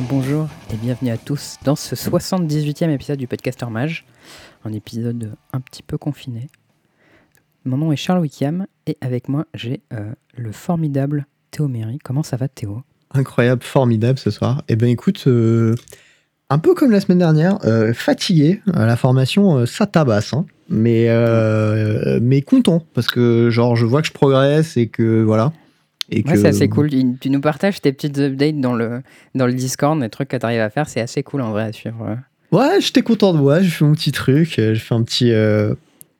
bonjour et bienvenue à tous dans ce 78e épisode du Podcaster Mage, un épisode un petit peu confiné. Mon nom est Charles Wickham et avec moi j'ai euh, le formidable Théo Méry. Comment ça va Théo? Incroyable, formidable ce soir. Eh ben écoute, euh, un peu comme la semaine dernière, euh, fatigué, la formation ça tabasse, hein. mais, mais content parce que genre je vois que je progresse et que voilà. Et Ouais, que, c'est assez cool. Tu nous partages tes petites updates dans le, dans le Discord, les trucs que tu arrives à faire, c'est assez cool en vrai à suivre. Ouais, j'étais content de moi, j'ai fait mon petit truc, euh, j'ai fait un petit, euh,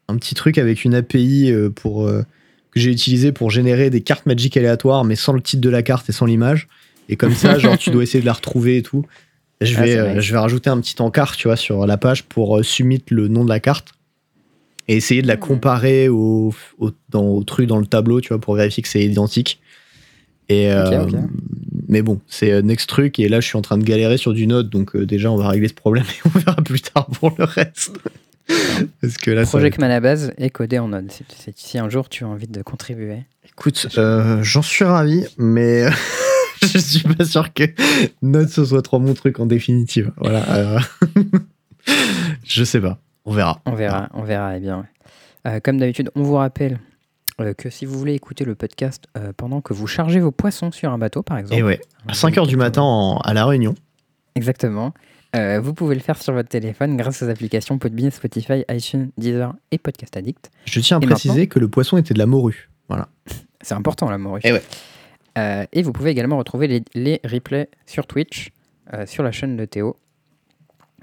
un petit truc avec une API euh, pour, euh, que j'ai utilisé pour générer des cartes Magic aléatoires, mais sans le titre de la carte et sans l'image. Et comme ça, genre, tu dois essayer de la retrouver et tout. Je Ah, vais, euh, je vais rajouter un petit encart, tu vois, sur la page pour submit le nom de la carte et essayer de la comparer au, au, dans, au truc dans le tableau, tu vois, pour vérifier que c'est identique. Et, euh. Mais bon, c'est euh, next truc et là, je suis en train de galérer sur du Node, donc euh, déjà, on va régler ce problème et on verra plus tard pour le reste. Parce que là, ça Project Manabase est codé en Node. Si, un jour tu as envie de contribuer. Écoute, euh, j'en suis ravi, mais je suis pas sûr que Node ce soit trop mon truc en définitive. Voilà. euh, je sais pas. On verra. On verra, on verra, eh bien. Euh, comme d'habitude, on vous rappelle euh, que si vous voulez écouter le podcast euh, pendant que vous chargez vos poissons sur un bateau, par exemple. Et ouais, à 5h du matin en- à La Réunion. Exactement. Euh, vous pouvez le faire sur votre téléphone grâce aux applications Podbean, Spotify, iTunes, Deezer et Podcast Addict. Je tiens à Et préciser que le poisson était de la morue. Voilà. C'est important la morue. Eh ouais. Euh, et vous pouvez également retrouver les, les replays sur Twitch, euh, sur la chaîne de Théo,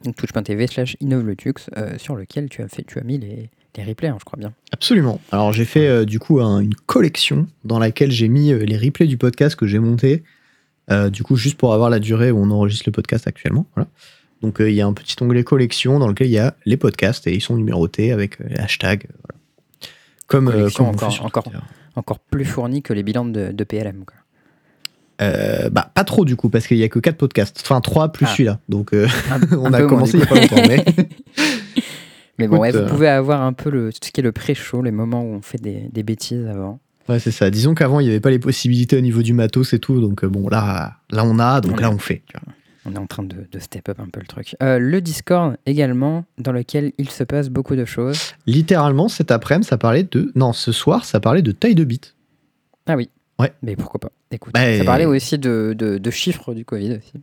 donc twitch.tv slash innovetux, euh, sur lequel tu as, fait, tu as mis les, les replays, hein, je crois bien. Absolument. Alors j'ai fait euh, du coup un- une collection dans laquelle j'ai mis euh, les replays du podcast que j'ai monté. euh, du coup, juste pour avoir la durée où on enregistre le podcast actuellement. Voilà. Donc euh, il y a un petit onglet collection dans lequel il y a les podcasts et ils sont numérotés avec les hashtags. voilà. Comme, on encore- encore. Encore plus fourni que les bilans de, de PLM. Quoi. Euh, bah, pas trop du coup, parce qu'il y a que 4 podcasts. Enfin, 3 plus Ah. celui-là. Donc euh, on a commencé il y a pas longtemps. Mais... Mais bon, ouais, vous euh, pouvez avoir un peu le, ce qui est le pré-show, les moments où on fait des, des bêtises avant. Ouais, c'est ça. Disons qu'avant, il n'y avait pas les possibilités au niveau du matos et tout. Donc euh, bon, là, là on a, donc On là on fait. tu vois. On est en train de, de step up un peu le truc. Euh, le Discord également, dans lequel il se passe beaucoup de choses. Littéralement, cet après-midi, ça parlait de. Non, ce soir, ça parlait de taille de bit. Ah oui. Ouais. Mais pourquoi pas Écoute, Bah, ça parlait aussi de, de- de chiffres du Covid aussi.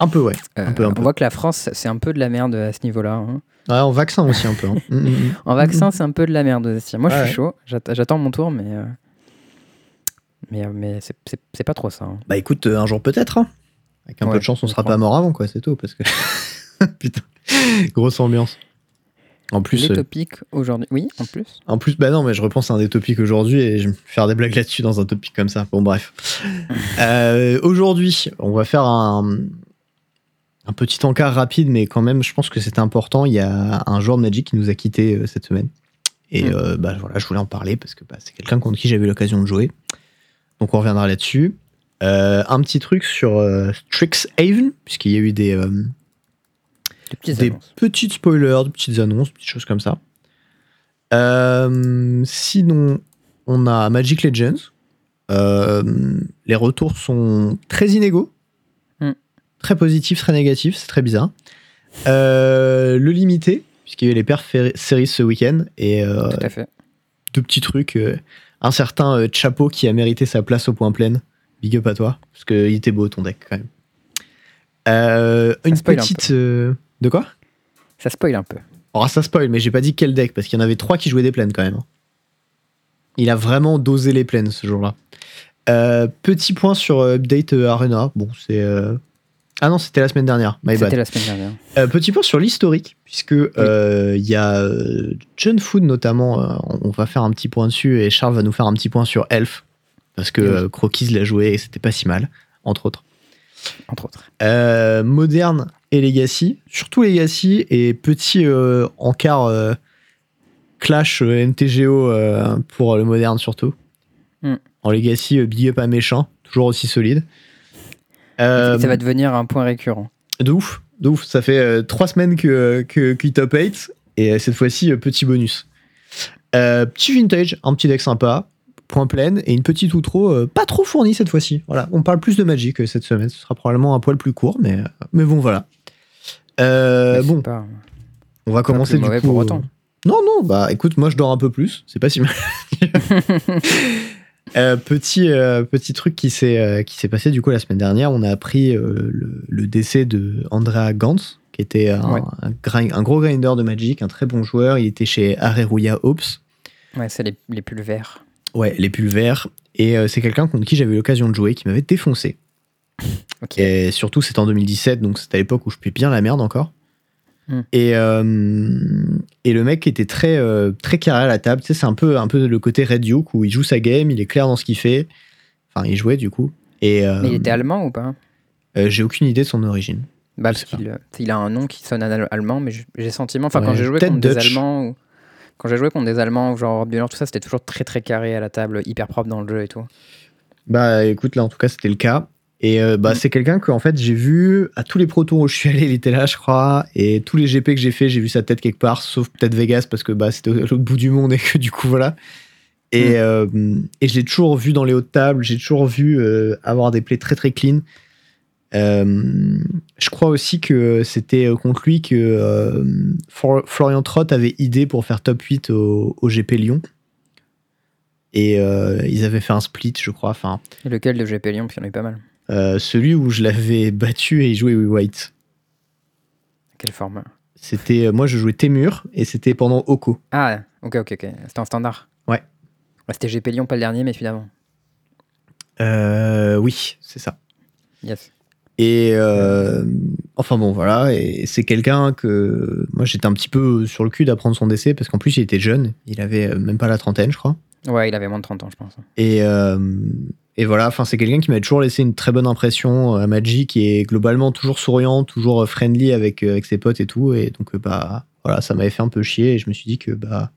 Un peu, ouais. Euh, Un peu, un on peu. voit que la France, c'est un peu de la merde à ce niveau-là. hein. Ouais, en vaccin aussi, un peu. hein. Mm, mm, mm. En vaccin, c'est un peu de la merde aussi. Moi, je suis chaud. J'att- J'attends mon tour, mais. euh, Mais, euh, mais c'est- pas trop ça. hein. Bah écoute, un jour peut-être. hein. Avec un Ouais, peu de chance, on sera crois. pas mort avant, quoi, c'est tout. Parce que. Putain. Grosse ambiance. En plus, Les topics aujourd'hui. Oui, en plus. en plus, bah non, mais je repense à un des topics aujourd'hui et je vais faire des blagues là-dessus dans un topic comme ça. Bon, bref. Euh, aujourd'hui, on va faire un, un petit encart rapide, mais quand même, je pense que c'est important. Il y a un joueur de Magic qui nous a quitté euh, cette semaine. Et Mm. euh, bah, voilà, je voulais en parler parce que bah, c'est quelqu'un contre qui j'avais eu l'occasion de jouer. Donc on reviendra là-dessus. Euh, un petit truc sur Strixhaven, puisqu'il y a eu des, petites des petites spoilers, des petites annonces, des petites choses comme ça. Sinon, on a Magic Legends. Les retours sont très inégaux. Très positifs, très négatifs, c'est très bizarre. Euh, le limité, puisqu'il y a eu les perfs séries ce week-end, et euh, Tout à fait. deux petits trucs. euh, un certain Chapeau qui a mérité sa place au point plein. Big up à toi, parce qu'il était beau ton deck quand même. Une un petite. de quoi? Ça spoil un peu. alors ça spoil, mais j'ai pas dit quel deck, parce qu'il y en avait trois qui jouaient des plaines quand même. hein. Il a vraiment dosé les plaines ce jour-là. Petit point sur Update Arena. Bon, c'est. Euh, Ah non, c'était la semaine dernière. My bad. C'était la semaine dernière. Euh, petit point sur l'historique, puisque euh, il y a euh, John Food notamment. euh, on va faire un petit point dessus, et Charles va nous faire un petit point sur Elf, parce que Oui. euh, Croquis l'a joué et c'était pas si mal, entre autres. Entre autres. Euh, moderne et Legacy, surtout Legacy et petit euh, encart euh, clash euh, MTGO euh, pour le moderne surtout. Hmm. En Legacy, euh, big up à méchant, toujours aussi solide. Euh, ça va devenir un point récurrent. de ouf, de ouf. Ça fait euh, trois semaines que, que, top 8 et euh, cette fois-ci, euh, petit bonus. Euh, petit vintage, un petit deck sympa. point plein et une petite outro euh, pas trop fournie cette fois-ci. Voilà, on parle plus de Magic euh, cette semaine. Ce sera probablement un poil plus court, mais, euh, mais bon, voilà. Euh, Mais bon, pas- on va commencer du coup. pour euh, autant. Non, non, bah écoute, moi je dors un peu plus. C'est pas si mal. Euh, petit, euh, petit truc qui s'est euh, qui s'est passé du coup la semaine dernière, on a appris le, le décès de Andrea Gantz, qui était un, Ouais. un, grind- un gros grinder de Magic, un très bon joueur. Il était chez Areruya Hopes. Ouais, c'est les, les pulls verts. Ouais, les pulls verts. Et c'est quelqu'un contre qui j'avais eu l'occasion de jouer, qui m'avait défoncé. Et surtout, c'était en 2017, donc c'était à l'époque où je payais bien la merde encore. Hmm. Et, euh, et le mec était très, euh, très carré à la table. Tu sais, c'est un peu, un peu le côté Red Duke où il joue sa game, il est clair dans ce qu'il fait. Enfin, il jouait du coup. Et euh, Mais il était allemand ou pas? J'ai aucune idée de son origine. Bah, parce qu'il il a un nom qui sonne al- allemand, mais j'ai sentiment. Enfin, Ouais, quand j'ai joué contre des. Allemands, ou quand j'ai joué contre des Allemands, genre Europe du Nord, tout ça, c'était toujours très très carré à la table, hyper propre dans le jeu et tout. Bah écoute, là en tout cas, c'était le cas. Et euh, bah, Mm. c'est quelqu'un que en fait j'ai vu à tous les pro tours où je suis allé, il était là, je crois. Et tous les GP que j'ai fait, j'ai vu sa tête quelque part, sauf peut-être Vegas parce que bah, c'était à l'autre bout du monde et que du coup voilà. Et, euh, et je l'ai toujours vu dans les hautes tables, j'ai toujours vu euh, avoir des plays très très clean. Je crois aussi que c'était contre lui que Florian Trott avait idée pour faire top 8 au, au GP Lyon. Et ils avaient fait un split, je crois. Enfin, Et lequel de GP Lyon Puis il y en a eu pas mal. Euh, celui où je l'avais battu et il jouait with White. Quel format C'était euh, moi je jouais Témur et c'était pendant Oko. Ah, ok, ok, ok. C'était en standard. Ouais. C'était GP Lyon, pas le dernier, mais celui d'avant. Euh, oui, c'est ça. Yes. Et euh, enfin bon voilà, et c'est quelqu'un que moi j'étais un petit peu sur le cul d'apprendre son décès parce qu'en plus il était jeune, il avait même pas la trentaine je crois. Ouais, il avait moins de 30 ans, je pense. Et, euh, et voilà, enfin c'est quelqu'un qui m'a toujours laissé une très bonne impression à Magic et globalement toujours souriant, toujours friendly avec, euh, avec ses potes et tout. Et donc euh, bah voilà, ça m'avait fait un peu chier et je me suis dit que bah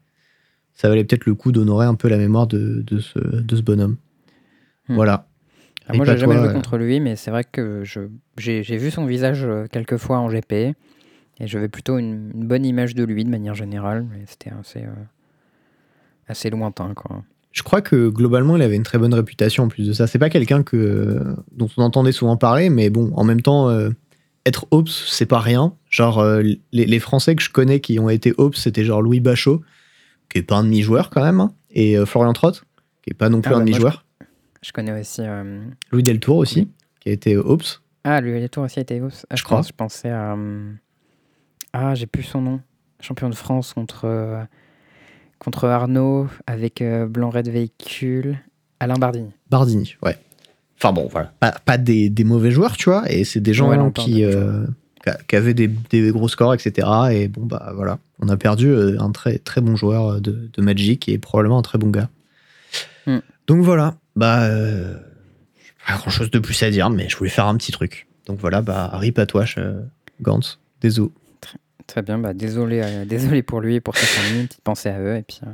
ça valait peut-être le coup d'honorer un peu la mémoire de, de, ce, de ce bonhomme. Hmm. Voilà. Ah, moi, j'ai jamais joué euh. contre lui, mais c'est vrai que je- j'ai vu son visage euh, quelques fois en GP. Et j'avais plutôt une, une bonne image de lui de manière générale, mais c'était assez, euh, assez lointain. Quoi. Je crois que globalement, il avait une très bonne réputation en plus de ça. C'est pas quelqu'un que dont on entendait souvent parler, mais bon, en même temps, euh, être Ops, c'est pas rien. Genre, euh, les, les Français que je connais qui ont été Ops, c'était genre Louis Bachot, qui est pas un demi-joueur quand même, hein, et euh, Florian Trott, qui est pas non plus Ah un demi-joueur. Je connais aussi. euh, Louis Deltour aussi, qui a été Ops. Ah, lui, les tours aussi a été hausse. Ah, Je je, crois. pense- je pensais à. Ah, j'ai plus son nom. Champion de France contre, contre Arnaud avec euh, Blanc-Red Véhicule. Alain Bardini. Bardini, ouais. Enfin bon, voilà. Pas, pas des, des mauvais joueurs, tu vois, et c'est des gens Ouais, non, pas qui, des euh, qui avaient des, des gros scores, etc. Et bon, bah voilà. On a perdu euh, un très, très bon joueur de, de Magic et probablement un très bon gars. Hmm. Donc voilà. Bah, euh, pas grand chose de plus à dire, mais je voulais faire un petit truc. Donc voilà, bah, rip à toi, Gantz. Désolé. Très bien, bah, désolé, euh, désolé pour lui et pour sa famille. Une petite pensée à eux. Et puis, euh,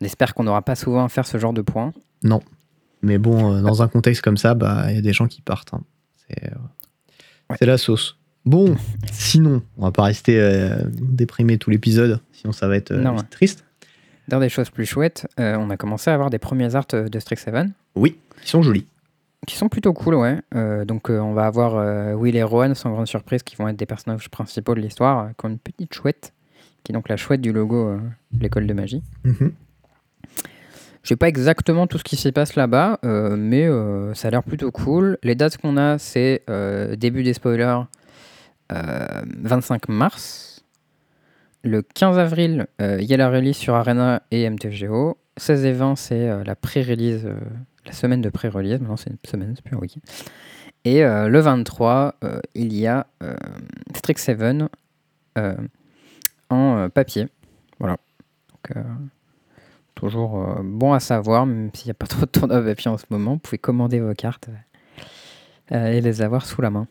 on espère qu'on n'aura pas souvent à faire ce genre de points. Non. Mais bon, euh, dans un contexte comme ça, bah, il y a des gens qui partent. hein. C'est Ouais. c'est la sauce. Bon, sinon, on va pas rester euh, déprimé tout l'épisode, sinon ça va être euh, Non, vite ouais. triste. Dans des choses plus chouettes, euh, on a commencé à avoir des premiers arts de Strixhaven Oui, ils sont jolis. Qui sont plutôt cool, ouais. Euh, donc, euh, on va avoir euh, Will et Rowan, sans grande surprise, qui vont être des personnages principaux de l'histoire, qui ont une petite chouette, qui est donc la chouette du logo de l'école de magie. Mhm. Je sais pas exactement tout ce qui s'y passe là-bas, mais ça a l'air plutôt cool. Les dates qu'on a, c'est début des spoilers, euh, 25 mars. Le 15 avril, il y a la release sur Arena et MTGO. 16 et 20, c'est la pré-release, la semaine de pré-release. Maintenant, c'est une semaine, c'est plus un week-end. Et euh, le 23, euh, il y a euh, Strixhaven euh, en papier. Voilà. Donc, toujours bon à savoir, même s'il n'y a pas trop de tournois papier en ce moment. Vous pouvez commander vos cartes et les avoir sous la main.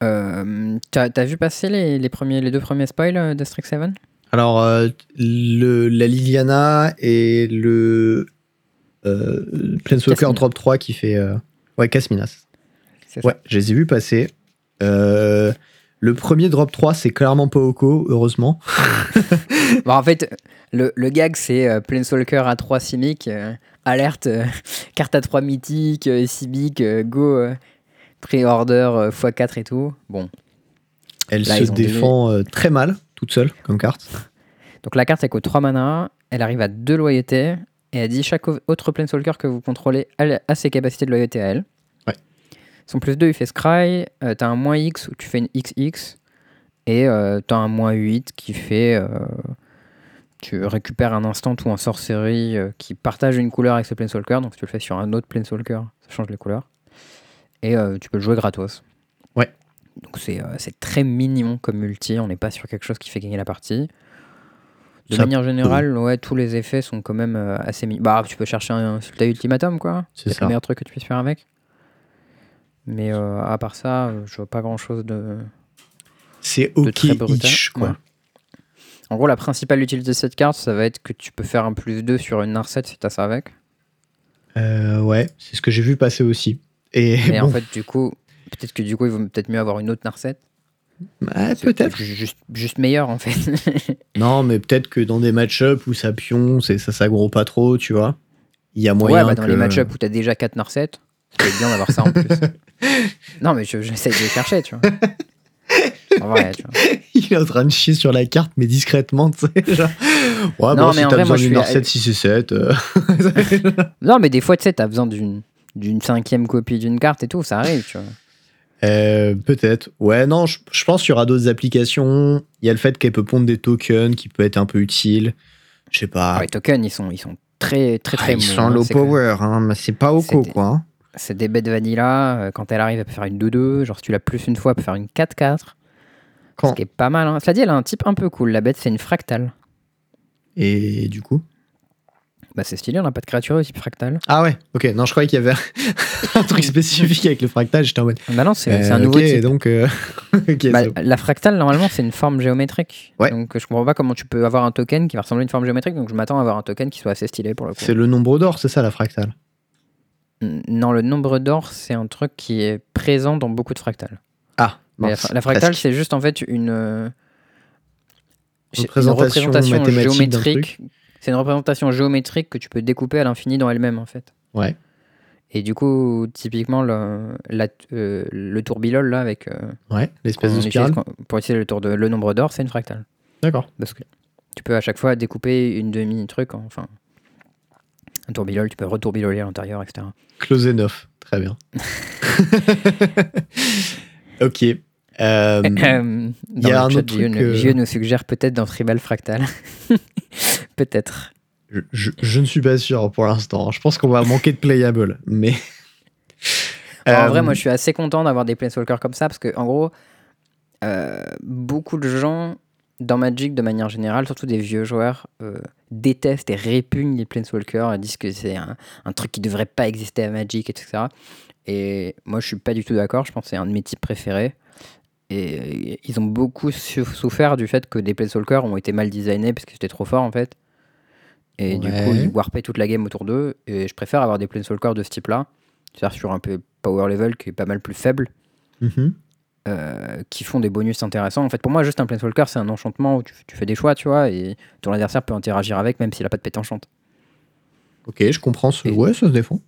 T'as as vu passer les, les premiers, les deux premiers spoils de Strixhaven Alors, euh, le, la Liliana et le euh, Planeswalker Casmina. Drop 3 qui fait. euh, ouais, Casminas. Ouais, je les ai vus passer. Euh, Le premier drop 3, c'est clairement pas Oko, heureusement. Bon, en fait, le, le gag, c'est euh, Planeswalker à 3 Simic, euh, alerte, euh, carte à 3 mythique, euh, Simic, euh, go, euh, pré-order euh, x4 et tout. Bon, Elle Là, se défend euh, très mal, toute seule, comme carte. donc la carte, elle coûte 3 mana, elle arrive à 2 loyautés, et elle dit chaque au- autre Planeswalker que vous contrôlez a ses capacités de loyauté à elle. Ouais. Son plus 2, il fait Scry, euh, t'as un moins X où tu fais une XX, et euh, t'as un moins 8 qui fait. euh, tu récupères un instant ou un sorcery euh, qui partage une couleur avec ce Planeswalker, donc si tu le fais sur un autre Planeswalker, ça change les couleurs. Et tu peux le jouer gratos. Ouais. Donc c'est c'est très mignon comme multi, on n'est pas sur quelque chose qui fait gagner la partie. De Ça manière générale, ouais, tous les effets sont quand même euh, assez. Bah, tu peux chercher un Sultai Ultimatum, quoi. C'est le meilleur truc que tu puisses faire avec. Mais euh, à part ça, euh, je vois pas grand chose de. C'est ok itch, quoi. ouais. En gros, la principale utilité de cette carte, ça va être que tu peux faire un plus 2 sur une Narset si t'as ça avec. Euh, ouais, c'est ce que j'ai vu passer aussi. Et bon, en fait, du coup, peut-être que du coup, il vaut peut-être mieux avoir une autre Narset. Ouais, peut-être. ju- Juste, juste meilleur, en fait. Non, mais peut-être que dans des match-up où ça pion, c'est- ça s'aggro pas trop, tu vois. Il y a moyen ouais, bah, dans que- les match-ups où t'as déjà 4 Narset, c'est bien d'avoir ça en plus. non, mais je- j'essaie de les chercher, tu vois. En vrai, tu vois. Il est en train de chier sur la carte, mais discrètement, tu sais. Genre... Ouais, Non, bon, mais si t'as besoin d'une Narset 6 et 7. euh, Non, mais des fois, tu sais, t'as besoin d'une cinquième copie d'une carte et tout, ça arrive, tu vois. Euh, peut-être. Ouais, non, je, je pense qu'il y aura d'autres applications. Il y a le fait qu'elle peut pondre des tokens qui peut être un peu utile. Je sais pas. Ah, les tokens, ils sont, ils sont très, très, Ah, très ils bons, sont hein. low que- power, hein, mais c'est pas Oko, C'était- quoi. hein. C'est des bêtes vanilla. euh, Quand elle arrive, elle peut faire une 2-2. Genre, si tu l'as plus une fois, elle peut faire une 4-4. Quand- Ce qui est pas mal. Hein. Cela dit, elle a un type un peu cool. La bête, c'est une fractale. Et du coup Bah, c'est stylé, on n'a pas de créature au type fractale. Ah ouais, ok. Non, je croyais qu'il y avait un truc spécifique avec le fractal. J'étais en mode. Bah, non, c'est c'est euh, un nouveau ok, type. donc. euh, Bah, la fractale, normalement, c'est une forme géométrique. Ouais. Donc, je comprends pas comment tu peux avoir un token qui va ressembler à une forme géométrique. Donc, je m'attends à avoir un token qui soit assez stylé pour le coup. c'est le nombre d'or, c'est ça la fractale? Non, le nombre d'or, c'est un truc qui est présent dans beaucoup de fractales. Ah, Mais la, la fractale, c'est juste en fait une, euh, une Représentation mathématique d'un géométrique. C'est une représentation géométrique que tu peux découper à l'infini dans elle-même en fait. Ouais. Et du coup, typiquement, le, la- euh, le là, avec. euh, Ouais, l'espèce de spirale. pour utiliser le tour de le nombre d'or, c'est une fractale. D'accord. Parce que tu peux à chaque fois découper une demi-truc, en- enfin. Un tourbilol, tu peux retourbiloler à l'intérieur, etc. Close enough. Très bien. ok. Euh, Euh, y a un autre truc, nous- nous suggère peut-être dans Tribal Fractal. peut-être. je, je- je ne suis pas sûr pour l'instant. Je pense qu'on va manquer de playable. Mais. Alors, En Euh, vrai, moi, je suis assez content d'avoir des Planeswalkers comme ça parce que, en gros, euh, beaucoup de gens dans Magic, de manière générale, surtout des vieux joueurs, euh, détestent et répugnent les Planeswalkers et disent que c'est un, un truc qui devrait pas exister à Magic, etc. Et moi, je suis pas du tout d'accord. Je pense que c'est un de mes types préférés. Et euh, ils ont beaucoup souffert du fait que des Planeswalkers ont été mal designés parce que c'était trop fort en fait. Et du coup, ils warpaient toute la game autour d'eux. Et je préfère avoir des Planeswalkers de ce type-là. C'est-à-dire sur un peu power level qui est pas mal plus faible, mhm. euh, qui font des bonus intéressants. En fait, pour moi, juste un Planeswalker, c'est un enchantement où tu, tu fais des choix, tu vois, et ton adversaire peut interagir avec, même s'il a pas de pète enchante. Ok, je comprends. Ce... Et- Ouais, ça se défend.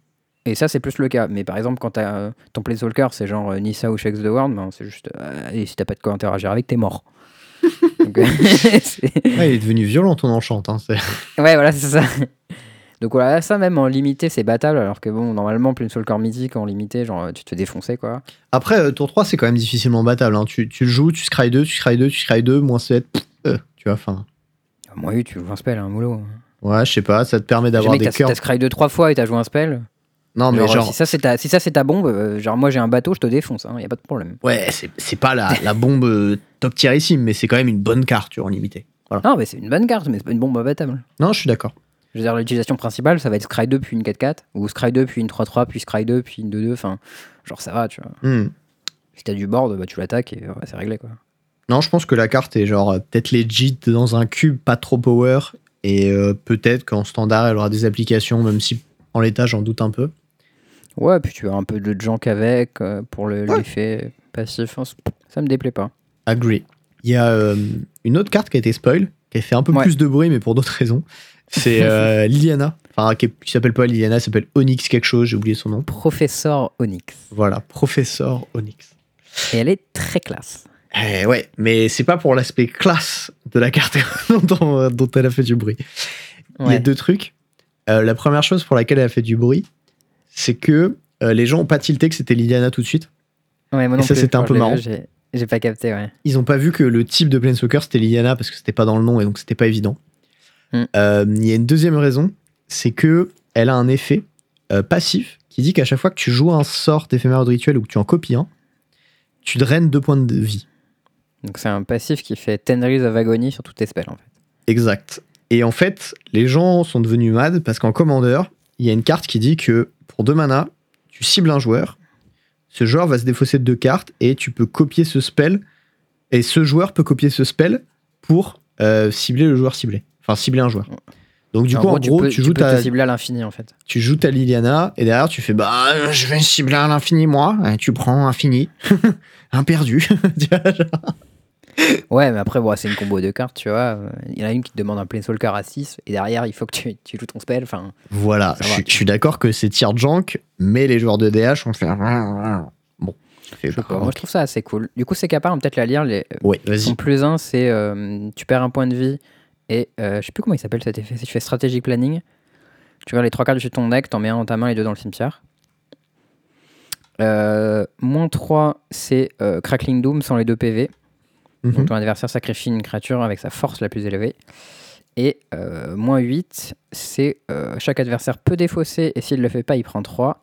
Et ça, c'est plus le cas. Mais par exemple, quand t'as, euh, ton Planeswalker, c'est genre euh, Nissa ou Shakes the World, ben, c'est juste. et si t'as pas de quoi interagir avec, t'es mort. Donc, euh, Ouais, il est devenu violent ton enchant. Hein, ouais, voilà, c'est ça. Donc voilà, ça même en limité, c'est battable, alors que bon, normalement, Planeswalker mythique en limité, genre, tu te fais défoncer, quoi. Après, euh, tour 3, c'est quand même difficilement battable. hein. Tu, tu le joues, tu scry 2, tu scry 2, tu scry 2, moins 7. pff, euh, tu vois, enfin. Moi, oui, tu joues un spell, un moulot. Ouais, je sais pas, ça te permet d'avoir des cœurs. t'as scry deux trois fois et t'as joué un spell. Non, mais genre, genre. si ça c'est ta, si bombe, euh, genre moi j'ai un bateau, je te défonce, hein, y a pas de problème. Ouais, c'est pas la, la bombe euh, top tierissime, mais c'est quand même une bonne carte, tu vois, en limité. Non, mais c'est une bonne carte, mais c'est pas une bombe imbattable. Non, je suis d'accord. Je veux dire, l'utilisation principale, ça va être Scry 2 puis une 4-4, ou Scry 2 puis une 3-3, puis Scry 2 puis une 2-2, enfin, genre ça va, tu vois. Hmm. Si t'as du board, bah tu l'attaques et ouais, c'est réglé quoi. Non, je pense que la carte est genre euh, peut-être legit dans un cube, pas trop power, et euh, peut-être qu'en standard, elle aura des applications, même si en l'état, j'en doute un peu. Ouais, puis tu as un peu de junk avec euh, pour le- Ouais. l'effet passif, hein, ça me déplaît pas. Agree. Il y a euh, une autre carte qui a été spoil, qui a fait un peu Ouais. plus de bruit, mais pour d'autres raisons. C'est euh, Liliana. Enfin, qui, s'appelle pas Liliana, elle s'appelle Onyx quelque chose, j'ai oublié son nom. Professeur Onyx. Voilà, professeur Onyx. Et elle est très classe. Eh ouais, mais c'est pas pour l'aspect classe de la carte dont, dont elle a fait du bruit. Il y a deux trucs. Euh, la première chose pour laquelle elle a fait du bruit, c'est que euh, les gens ont pas tilté que c'était Liliana tout de suite. Ouais, moi non Et ça, c'était un peu marrant. J'ai pas capté, ouais. Ils ont pas vu que le type de Planeswalker c'était Liliana parce que c'était pas dans le nom et donc c'était pas évident. Hmm. Euh, Il y a une deuxième raison, c'est que elle a un effet euh, passif qui dit qu'à chaque fois que tu joues un sort d'éphémère de rituel ou que tu en copies un, tu draines deux points de vie. Donc c'est un passif qui fait Tenris of Agony sur toutes tes spells en fait. Exact. Et en fait, les gens sont devenus mad parce qu'en commandeur, il y a une carte qui dit que pour deux mana, tu cibles un joueur, ce joueur va se défausser de deux cartes et tu peux copier ce spell, et ce joueur peut copier ce spell pour euh, cibler le joueur ciblé. Enfin, cibler un joueur. Donc du coup, en gros, peux, tu, joues peux ta, te cibler à l'infini en fait. tu joues ta Liliana et derrière tu fais bah je vais cibler à l'infini moi, et tu prends infini, un perdu. Ouais, mais après, bon, c'est une combo de cartes, tu vois. Il y en a une qui te demande un Planeswalker à 6 et derrière, il faut que tu, tu joues ton spell. Enfin, Voilà, je, suis- tu je suis d'accord que c'est tier junk, mais les joueurs de DH ont fait. Bon. Je trouve ça assez cool. Du coup, c'est capable, on peut-être la lire. Les... Ouais, vas-y. Son plus 1, c'est euh, tu perds un point de vie et euh, je sais plus comment il s'appelle cet effet. Si tu fais strategic planning, tu regardes les trois cartes de ton deck, t'en mets un dans ta main et deux dans le cimetière. Euh, moins 3, c'est Crackling Doom sans les deux PV. Mhm. Donc ton adversaire sacrifie une créature avec sa force la plus élevée. Et euh, moins 8, c'est euh, chaque adversaire peut défausser et s'il ne le fait pas, il prend 3.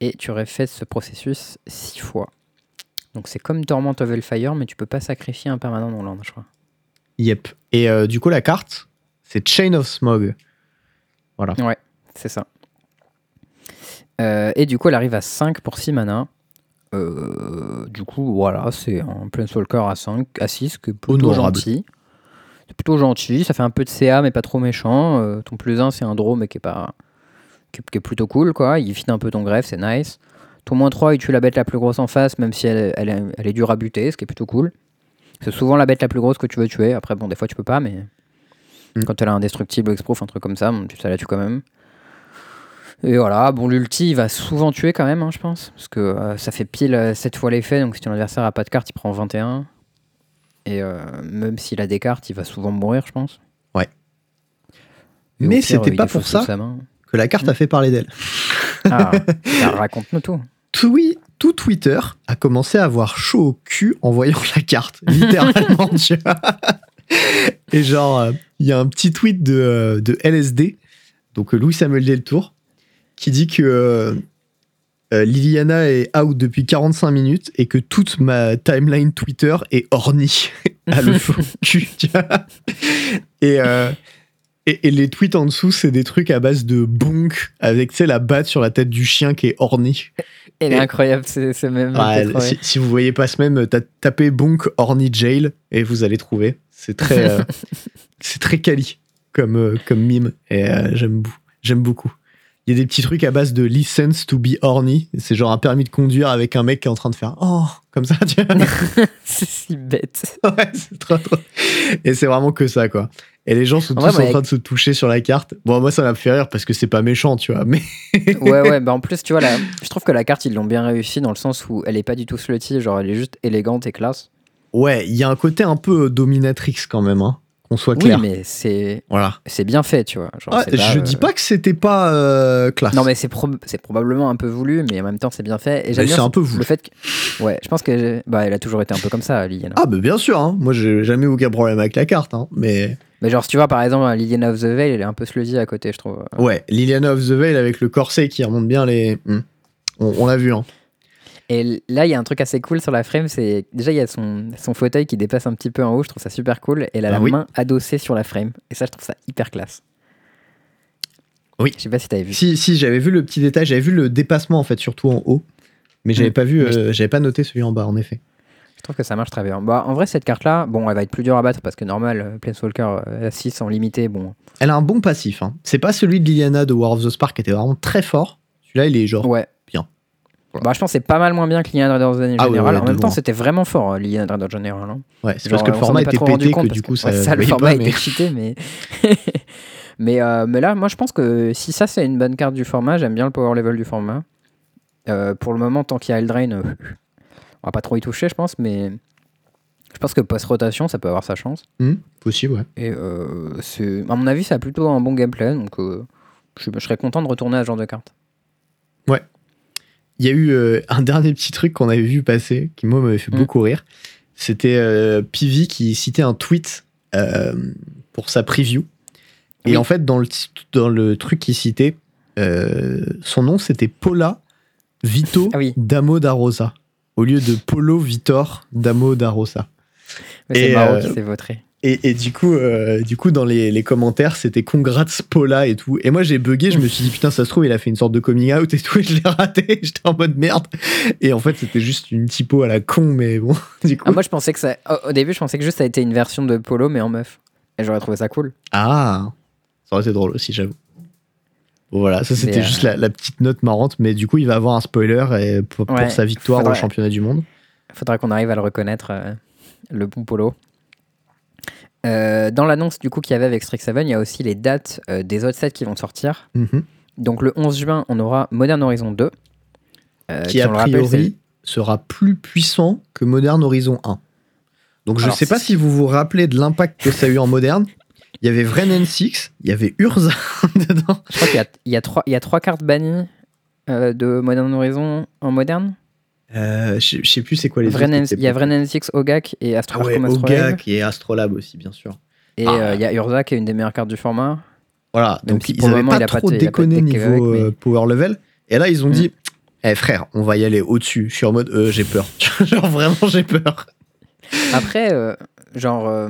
Et tu refais ce processus 6 fois. Donc c'est comme Torment of Hellfire, mais tu peux pas sacrifier un permanent non land, je crois. Yep. Et euh, du coup, la carte, c'est Chain of Smog. Voilà. C'est ça. Et du coup, elle arrive à 5 pour 6 mana. Euh, du coup, voilà, c'est un Planeswalker à 5, à 6, que plutôt Honorable. gentil. C'est plutôt gentil, ça fait un peu de CA, mais pas trop méchant. Euh, ton plus 1, c'est un draw, mais qui est, pas, qui, est- qui est plutôt cool, quoi. Il vide un peu ton greffe, c'est nice. Ton moins 3, il tue la bête la plus grosse en face, même si elle, elle, est- elle est dure à buter, ce qui est plutôt cool. C'est souvent la bête la plus grosse que tu veux tuer. Après, bon, des fois, tu peux pas, mais Mm. quand elle a indestructible ou exproof, un truc comme ça, bon, tu ça la tue quand même. Et voilà, bon, l'ulti, il va souvent tuer quand même, hein, je pense. Parce que euh, ça fait pile 7 fois l'effet, donc si ton adversaire a pas de carte, il prend 21. Et euh, même s'il a des cartes, il va souvent mourir, je pense. Ouais. Et Mais pire, c'était pas pour ça. Que la carte a fait parler d'elle. Ah, bah, raconte-nous tout. Tout, tout Twitter a commencé à avoir chaud au cul en voyant la carte, littéralement, tu vois. Et genre, euh, il y a un petit tweet de, euh, de LSD, donc euh, Louis Samuel Deltour, qui dit que euh, euh, Liliana est out depuis 45 minutes et que toute ma timeline Twitter est ornie à le faux cul, tu vois. Et, euh, et, et les tweets en dessous, c'est des trucs à base de bonk avec, la batte sur la tête du chien qui est ornie. Elle est Et- incroyable, c'est même. Ouais, si, si vous voyez pas ce même, ta- tapez Bonk Horny Jail et vous allez trouver. C'est très, euh, c'est très quali comme, comme mime et j'aime beaucoup. Il y a des petits trucs à base de license to be horny. C'est genre un permis de conduire avec un mec qui est en train de faire oh comme ça. Tu vois c'est si bête. ouais, c'est trop, trop. Et c'est vraiment que ça quoi. Et les gens sont tous en train de se toucher sur la carte. Bon moi ça m'a fait rire parce que c'est pas méchant tu vois. Mais ouais, ouais, bah en plus, tu vois, la- je trouve que la carte, ils l'ont bien réussi dans le sens où elle est pas du tout slutty, genre elle est juste élégante et classe. ouais, il y a un côté un peu dominatrix quand même. Hein, qu'on soit Oui, clair. mais c'est Voilà. c'est bien fait, tu vois. Genre, je euh, dis pas que c'était pas euh, classe. Non, mais c'est c'est probablement un peu voulu, mais en même temps, c'est bien fait. Et c'est un peu voulu. le fait que. Ouais, je pense que. Bah, elle a toujours été un peu comme ça, Liliana. Ah, bah bien sûr, hein. moi j'ai jamais eu aucun problème avec la carte, hein. mais Mais genre, si tu vois, par exemple, Liliana of the Veil, elle est un peu slutty à côté, je trouve. ouais, Liliana of the Veil avec le corset qui remonte bien les. Hmm. On, on l'a vu, hein. Et là, il y a un truc assez cool sur la frame, c'est déjà il y a son, son fauteuil qui dépasse un petit peu en haut, je trouve ça super cool. Et elle a Ah la oui. main adossée sur la frame, et ça, je trouve ça hyper classe. Oui. Je sais pas si t'avais vu. Si, si, j'avais vu le petit détail, j'avais vu le dépassement en fait, surtout en haut, mais j'avais Hmm. pas vu, euh, j'avais pas noté celui en bas en effet. Je trouve que ça marche très bien. Bah, en vrai, cette carte-là, bon, elle va être plus dure à battre parce que normal, euh, Planeswalker euh, à 6 en limité, bon. Elle a un bon passif, hein. c'est pas celui de Liliana de War of the Spark qui était vraiment très fort. Celui-là, il est genre. Ouais. Bien. Bah, je pense que c'est pas mal moins bien que l'Ian Raider en Ah ouais, général. ouais, en même temps, c'était vraiment fort, l'Ian Raider en général. hein. Ouais, c'est parce que le format était pété que du coup ça. ouais, ça, le format pas, était mais- cheaté, mais. mais, euh, mais là, moi, je pense que si ça, c'est une bonne carte du format, j'aime bien le power level du format. Euh, pour le moment, tant qu'il y a Eldrain, euh, on va pas trop y toucher, je pense, mais je pense que post-rotation, ça peut avoir sa chance. Hmm, possible, ouais. Et euh, à mon avis, ça a plutôt un bon gameplay, donc euh, je, je serais content de retourner à ce genre de carte. Il y a eu euh, un dernier petit truc qu'on avait vu passer, qui moi m'avait fait Mm. beaucoup rire. C'était euh, Pivi qui citait un tweet euh, pour sa preview. Et en fait, dans le, dans le truc qu'il citait, euh, son nom c'était Paula Vito Ah oui. Damo da Rosa. Au lieu de Polo Vitor Damo da Rosa. Mais c'est Maro qui s'est vautré. Et, et du coup, euh, du coup, dans les, les commentaires, c'était congrats Paula et tout. Et moi, j'ai bugué. Je me suis dit putain, ça se trouve, il a fait une sorte de coming out et tout. Et je l'ai raté. J'étais en mode merde. Et en fait, c'était juste une typo à la con, mais bon. Du coup. Ah, moi, je pensais que ça. Au, début, je pensais que juste ça a été une version de Polo, mais en meuf. Et j'aurais trouvé ça cool. Ah, ça aurait été drôle aussi, j'avoue. Bon, voilà, ça c'était Mais, euh, juste la, la petite note marrante, mais du coup, il va avoir un spoiler et pour, sa victoire au championnat du monde. Faudra qu'on arrive à le reconnaître, euh, le bon Polo. Euh, dans l'annonce du coup qu'il y avait avec Strixhaven, il y a aussi les dates euh, des autres sets qui vont sortir. Mhm. Donc le 11 juin, on aura Modern Horizon 2. euh, qui, a le rappelle, priori, sera plus puissant que Modern Horizon 1. Donc, je Alors, sais pas si vous vous rappelez de l'impact que ça a eu en Moderne. Il y avait Vren 6 il y avait Urza dedans. je crois qu'il y a, il y, a trois- il y a trois cartes bannies de Modern Horizon en moderne. Euh, je je sais plus c'est quoi les autres. il y a Vren 6 Ogak et Astro Ah ouais. Ogak et Astrolabe aussi, bien sûr. Et Ah. euh, il y a Urza qui est une des meilleures cartes du format. Voilà, Même donc si ils pour le avaient moment, pas il trop déconné niveau avec, mais- euh, power level. Et là, ils ont Mm. dit Eh frère, on va y aller au-dessus. Je suis en mode euh, j'ai peur. Genre vraiment, j'ai peur. Après, genre,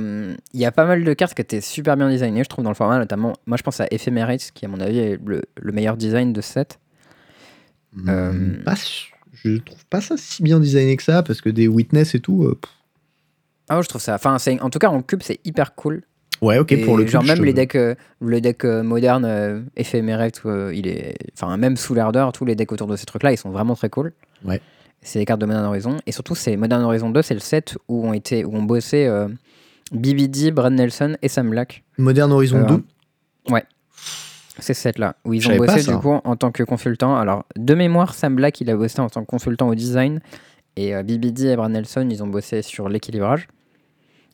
il y a pas mal de cartes qui étaient super bien designées, je trouve, dans le format. Notamment, moi, je pense à Ephemerate, qui, à mon avis, est le, le meilleur design de ce set. Hmm, Pas je trouve pas ça si bien designé que ça parce que des witness et tout. euh. Ah, ouais, je trouve ça. Enfin, en tout cas, en cube, c'est hyper cool. Ouais, ok, Et pour le genre, même je- les decks, euh, le deck euh, moderne, euh, Ephemerate, euh, il est. Enfin, même sous l'ardeur, tous les decks autour de ces trucs-là, ils sont vraiment très cool. Ouais. C'est les cartes de Modern Horizon. Et surtout, c'est Modern Horizon 2, c'est le set où ont, été, où ont bossé BBD, Brad Nelson et Sam Black. Modern Horizon Euh, 2. C'est ce set-là, où ils ont bossé du coup en tant que consultant. Alors, de mémoire, Sam Black, il a bossé en tant que consultant au design. Et euh, BBD et Brad Nelson, ils ont bossé sur l'équilibrage.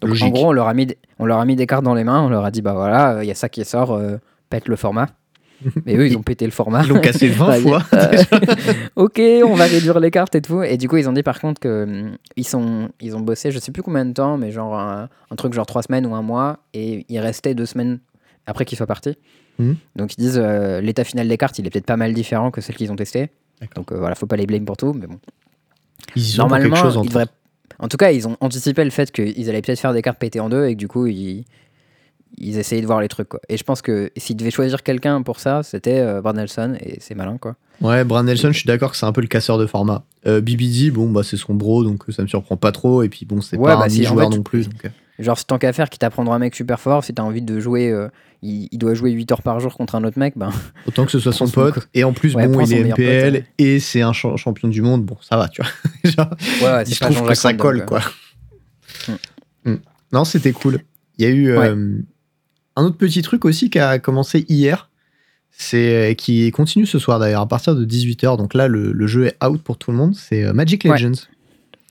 Donc, en gros, on leur, a mis, des- on leur a mis des cartes dans les mains, on leur a dit, bah voilà, il y a ça qui sort, euh, pète le format. Et eux, ils ont pété le format. Ils l'ont cassé 20 Ouais, fois. euh, ok, on va réduire les cartes et tout. Et du coup, ils ont dit par contre que hum, ils, sont, ils ont bossé, je sais plus combien de temps, mais genre un, un truc genre trois semaines ou un mois. Et il restait deux semaines après qu'ils soient partis. Mhm. Donc ils disent euh, l'état final des cartes, il est peut-être pas mal différent que celles qu'ils ont testées. Donc euh, voilà, faut pas les blame pour tout. Mais bon. Ils Normalement, quelque chose en ils devraient- En tout cas, ils ont anticipé le fait qu'ils allaient peut-être faire des cartes pétées en deux et que du coup, ils, ils essayaient de voir les trucs. Quoi. Et je pense que s'ils devaient choisir quelqu'un pour ça, c'était euh, Brad Nelson et c'est malin. quoi. Ouais, Bran Nelson, je suis d'accord que c'est un peu le casseur de format. Euh, BBD, bon, bah, c'est son bro, donc euh, ça me surprend pas trop. Et puis bon, c'est Ouais, pas bah, un si, en joueur fait, non plus. donc, euh. Genre, c'est tant qu'à faire, qui t'apprendra un mec super fort, si t'as envie de jouer, euh, il, il doit jouer 8 heures par jour contre un autre mec, ben Autant que ce soit son pote. Et en plus, Ouais, bon, il est pote, MPL ouais. et c'est un cha- champion du monde. Bon, ça va, tu vois. Genre, ouais, il se trouve que ça colle, quoi. Mm. Mm. Non, c'était cool. Il y a eu euh, un autre petit truc aussi qui a commencé hier. C'est qui continue ce soir d'ailleurs à partir de 18h. Donc là, le, le jeu est out pour tout le monde. C'est euh, Magic. Legends.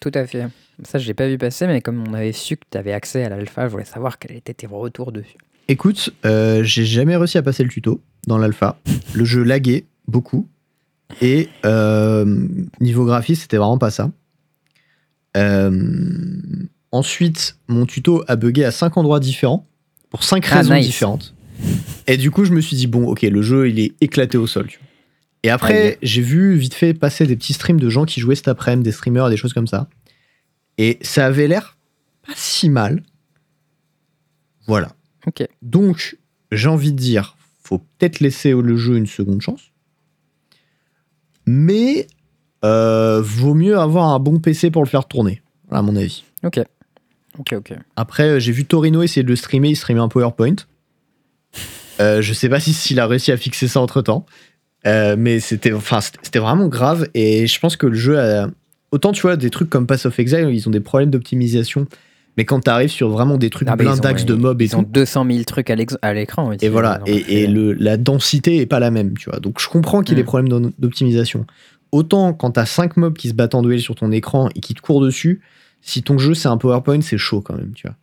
Tout à fait. Ça, j'ai pas vu passer, mais comme on avait su que t'avais accès à l'alpha, je voulais savoir quel était tes retours dessus. Écoute, euh, j'ai jamais réussi à passer le tuto dans l'alpha. Le jeu laguait beaucoup. Et euh, niveau graphisme, c'était vraiment pas ça. Euh, ensuite, mon tuto a bugué à 5 endroits différents, pour 5 Ah, raisons nice. différentes. Et du coup, je me suis dit, bon, ok, le jeu, il est éclaté au sol. tu vois. Et après, j'ai vu vite fait passer des petits streams de gens qui jouaient cet après-midi, des streamers, des choses comme ça. Et ça avait l'air pas si mal. Voilà. Ok. Donc, j'ai envie de dire, faut peut-être laisser le jeu une seconde chance. Mais euh, vaut mieux avoir un bon PC pour le faire tourner, à mon avis. Ok. Ok, ok. Après, euh, j'ai vu Torino essayer de le streamer, il streamait un PowerPoint. Euh, je sais pas si- s'il a réussi à fixer ça entre temps. Euh, mais c'était enfin, c'était vraiment grave. Et je pense que le jeu a. Autant tu vois, des trucs comme Pass of Exile, ils ont des problèmes d'optimisation. Mais quand tu arrives sur vraiment des trucs Ah, ont- blindax de mobs et Ils ont tout. 200 000 trucs à l'écran. Et voilà, et, et le, la densité est pas la même, tu vois. Donc je comprends qu'il y ait Mm. des problèmes d'o- d'optimisation. Autant quand t'as 5 mobs qui se battent en duel sur ton écran et qui te courent dessus, si ton jeu c'est un PowerPoint, c'est chaud quand même, tu vois.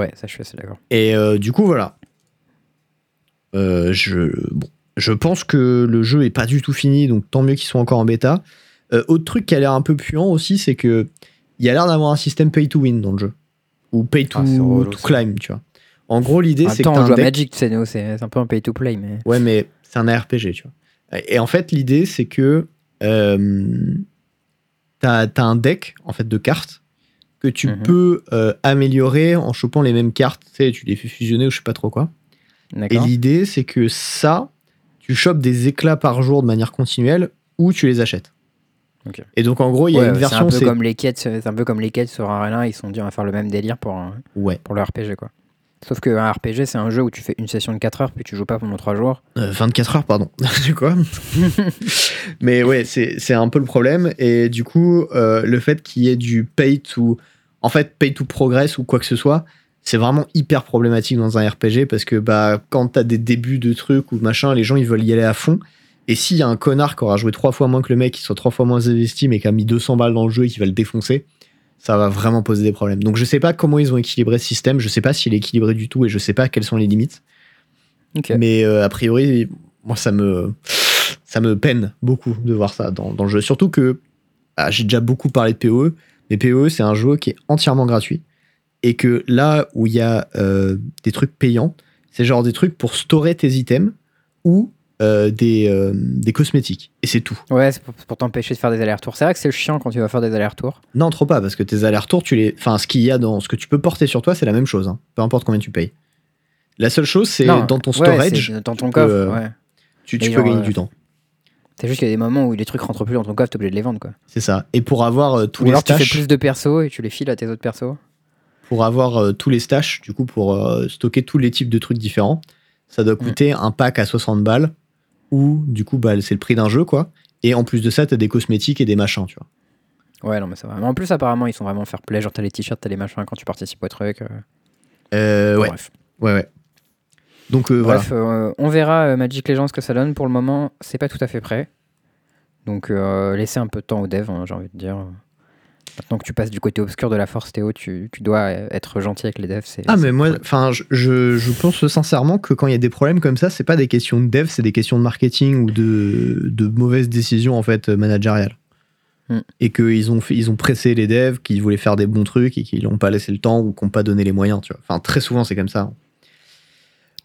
Ouais, ça, je suis assez d'accord. Et euh, du coup, voilà. Euh, je, bon, je pense que le jeu est pas du tout fini, donc tant mieux qu'ils soient encore en bêta. Euh, autre truc qui a l'air un peu puant aussi, c'est que il y a l'air d'avoir un système pay to win dans le jeu. Ou pay to, Ah, c'est relou, to ça. climb, tu vois. En gros, l'idée En c'est même temps, que t'as on un joue à deck- Magic, c'est un peu un pay to play, mais. Ouais, mais c'est un RPG, tu vois. Et en fait, l'idée, c'est que euh, t'as as un deck en fait de cartes que tu Mhm. peux euh, améliorer en chopant les mêmes cartes. Tu sais, tu les fais fusionner ou je sais pas trop quoi. Et l'idée, c'est que ça, tu chopes des éclats par jour de manière continuelle ou tu les achètes. Et donc, en gros, il y a Ouais, une c'est version. un peu c'est- comme les quêtes, c'est un peu comme les quêtes sur Arena, ils sont dit on va faire le même délire pour, un- Ouais, pour le RPG quoi. Sauf qu'un RPG c'est un jeu où tu fais une session de 4 heures puis tu joues pas pendant 3 jours. Euh, 24 heures, pardon. C'est quoi Mais ouais, c'est c'est un peu le problème. Et du coup, euh, le fait qu'il y ait du pay to. En fait, pay to progress ou quoi que ce soit, c'est vraiment hyper problématique dans un RPG parce que bah, quand t'as des débuts de trucs ou machin, les gens ils veulent y aller à fond. Et s'il y a un connard qui aura joué trois fois moins que le mec, qui soit trois fois moins investi, mais qui a mis 200 balles dans le jeu et qui va le défoncer, ça va vraiment poser des problèmes. Donc je sais pas comment ils ont équilibré ce système, je sais pas s'il est équilibré du tout et je sais pas quelles sont les limites. Mais euh, a priori, moi, ça me, ça me peine beaucoup de voir ça dans, dans le jeu. Surtout que ah, j'ai déjà beaucoup parlé de PoE, mais PoE, c'est un jeu qui est entièrement gratuit. Et que là où il y a euh, des trucs payants, c'est genre des trucs pour storer tes items ou euh, des, euh, des cosmétiques. Et c'est tout. Ouais, c'est pour, pour t'empêcher de faire des allers-retours. C'est vrai que c'est chiant quand tu vas faire des allers-retours. Non, trop pas, parce que tes allers-retours, tu les. Enfin, ce qu'il y a dans ce que tu peux porter sur toi, c'est la même chose. hein. peu importe combien tu payes. La seule chose, c'est dans ton storage, dans ton tu coffre. peux, euh, ouais. tu, peux gagner euh, du temps. C'est juste qu'il y a des moments où les trucs rentrent plus dans ton coffre, t'es obligé de les vendre quoi. C'est ça. Et pour avoir tous Ou les alors tu fais plus de persos et tu les files à tes autres persos. pour avoir tous les stash, du coup, pour stocker tous les types de trucs différents, ça Mm. doit coûter un pack à 60 balles, ou du coup, bah, c'est le prix d'un jeu, quoi. Et en plus de ça, t'as des cosmétiques et des machins, tu vois. Ouais, non, mais ça va. Mais en plus, apparemment, ils sont vraiment fair play. Genre, t'as les t-shirts, t'as les machins quand tu participes au truc. euh. Euh, ouais, Bref, ouais, ouais. Donc euh, voilà. Bref, euh, on verra Magic Legends ce que ça donne. Pour le moment, c'est pas tout à fait prêt. Donc, laissez un peu de temps aux devs, hein, j'ai envie de dire. Maintenant que tu passes du côté obscur de la force, Théo, tu, tu dois euh, être gentil avec les devs. c'est- Ah, mais moi, enfin, je, pense sincèrement que quand il y a des problèmes comme ça, c'est pas des questions de dev, c'est des questions de marketing ou de, de mauvaises décisions, en fait, managériales. Hmm. Et qu'ils ont, fait- ils ont pressé les devs, qu'ils voulaient faire des bons trucs et qu'ils n'ont pas laissé le temps ou qu'ils n'ont pas donné les moyens, tu vois. Enfin, très souvent, c'est comme ça.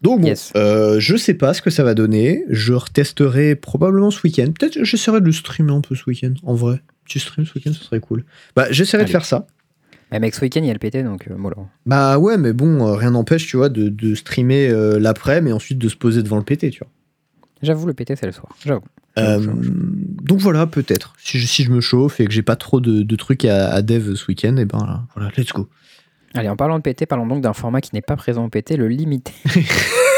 Donc bon, Yes. euh, je sais pas ce que ça va donner. Je retesterai probablement ce week-end. Peut-être que j'essaierai de le streamer un peu ce week-end, en vrai. Petit stream ce week-end, ce serait cool. Bah, j'essaierai de faire ça. Mais mec, ce week-end, il y a le PT, donc euh, mollo. Bah ouais, mais bon, euh, rien n'empêche, tu vois, de, de streamer euh, l'après, mais ensuite de se poser devant le PT, tu vois. J'avoue, le PT, c'est le soir. J'avoue. Euh, donc voilà, peut-être. Si je, si je me chauffe et que j'ai pas trop de, de trucs à, à dev ce week-end, et ben là, voilà, let's go. Allez, en parlant de PT, parlons donc d'un format qui n'est pas présent au PT, le limité.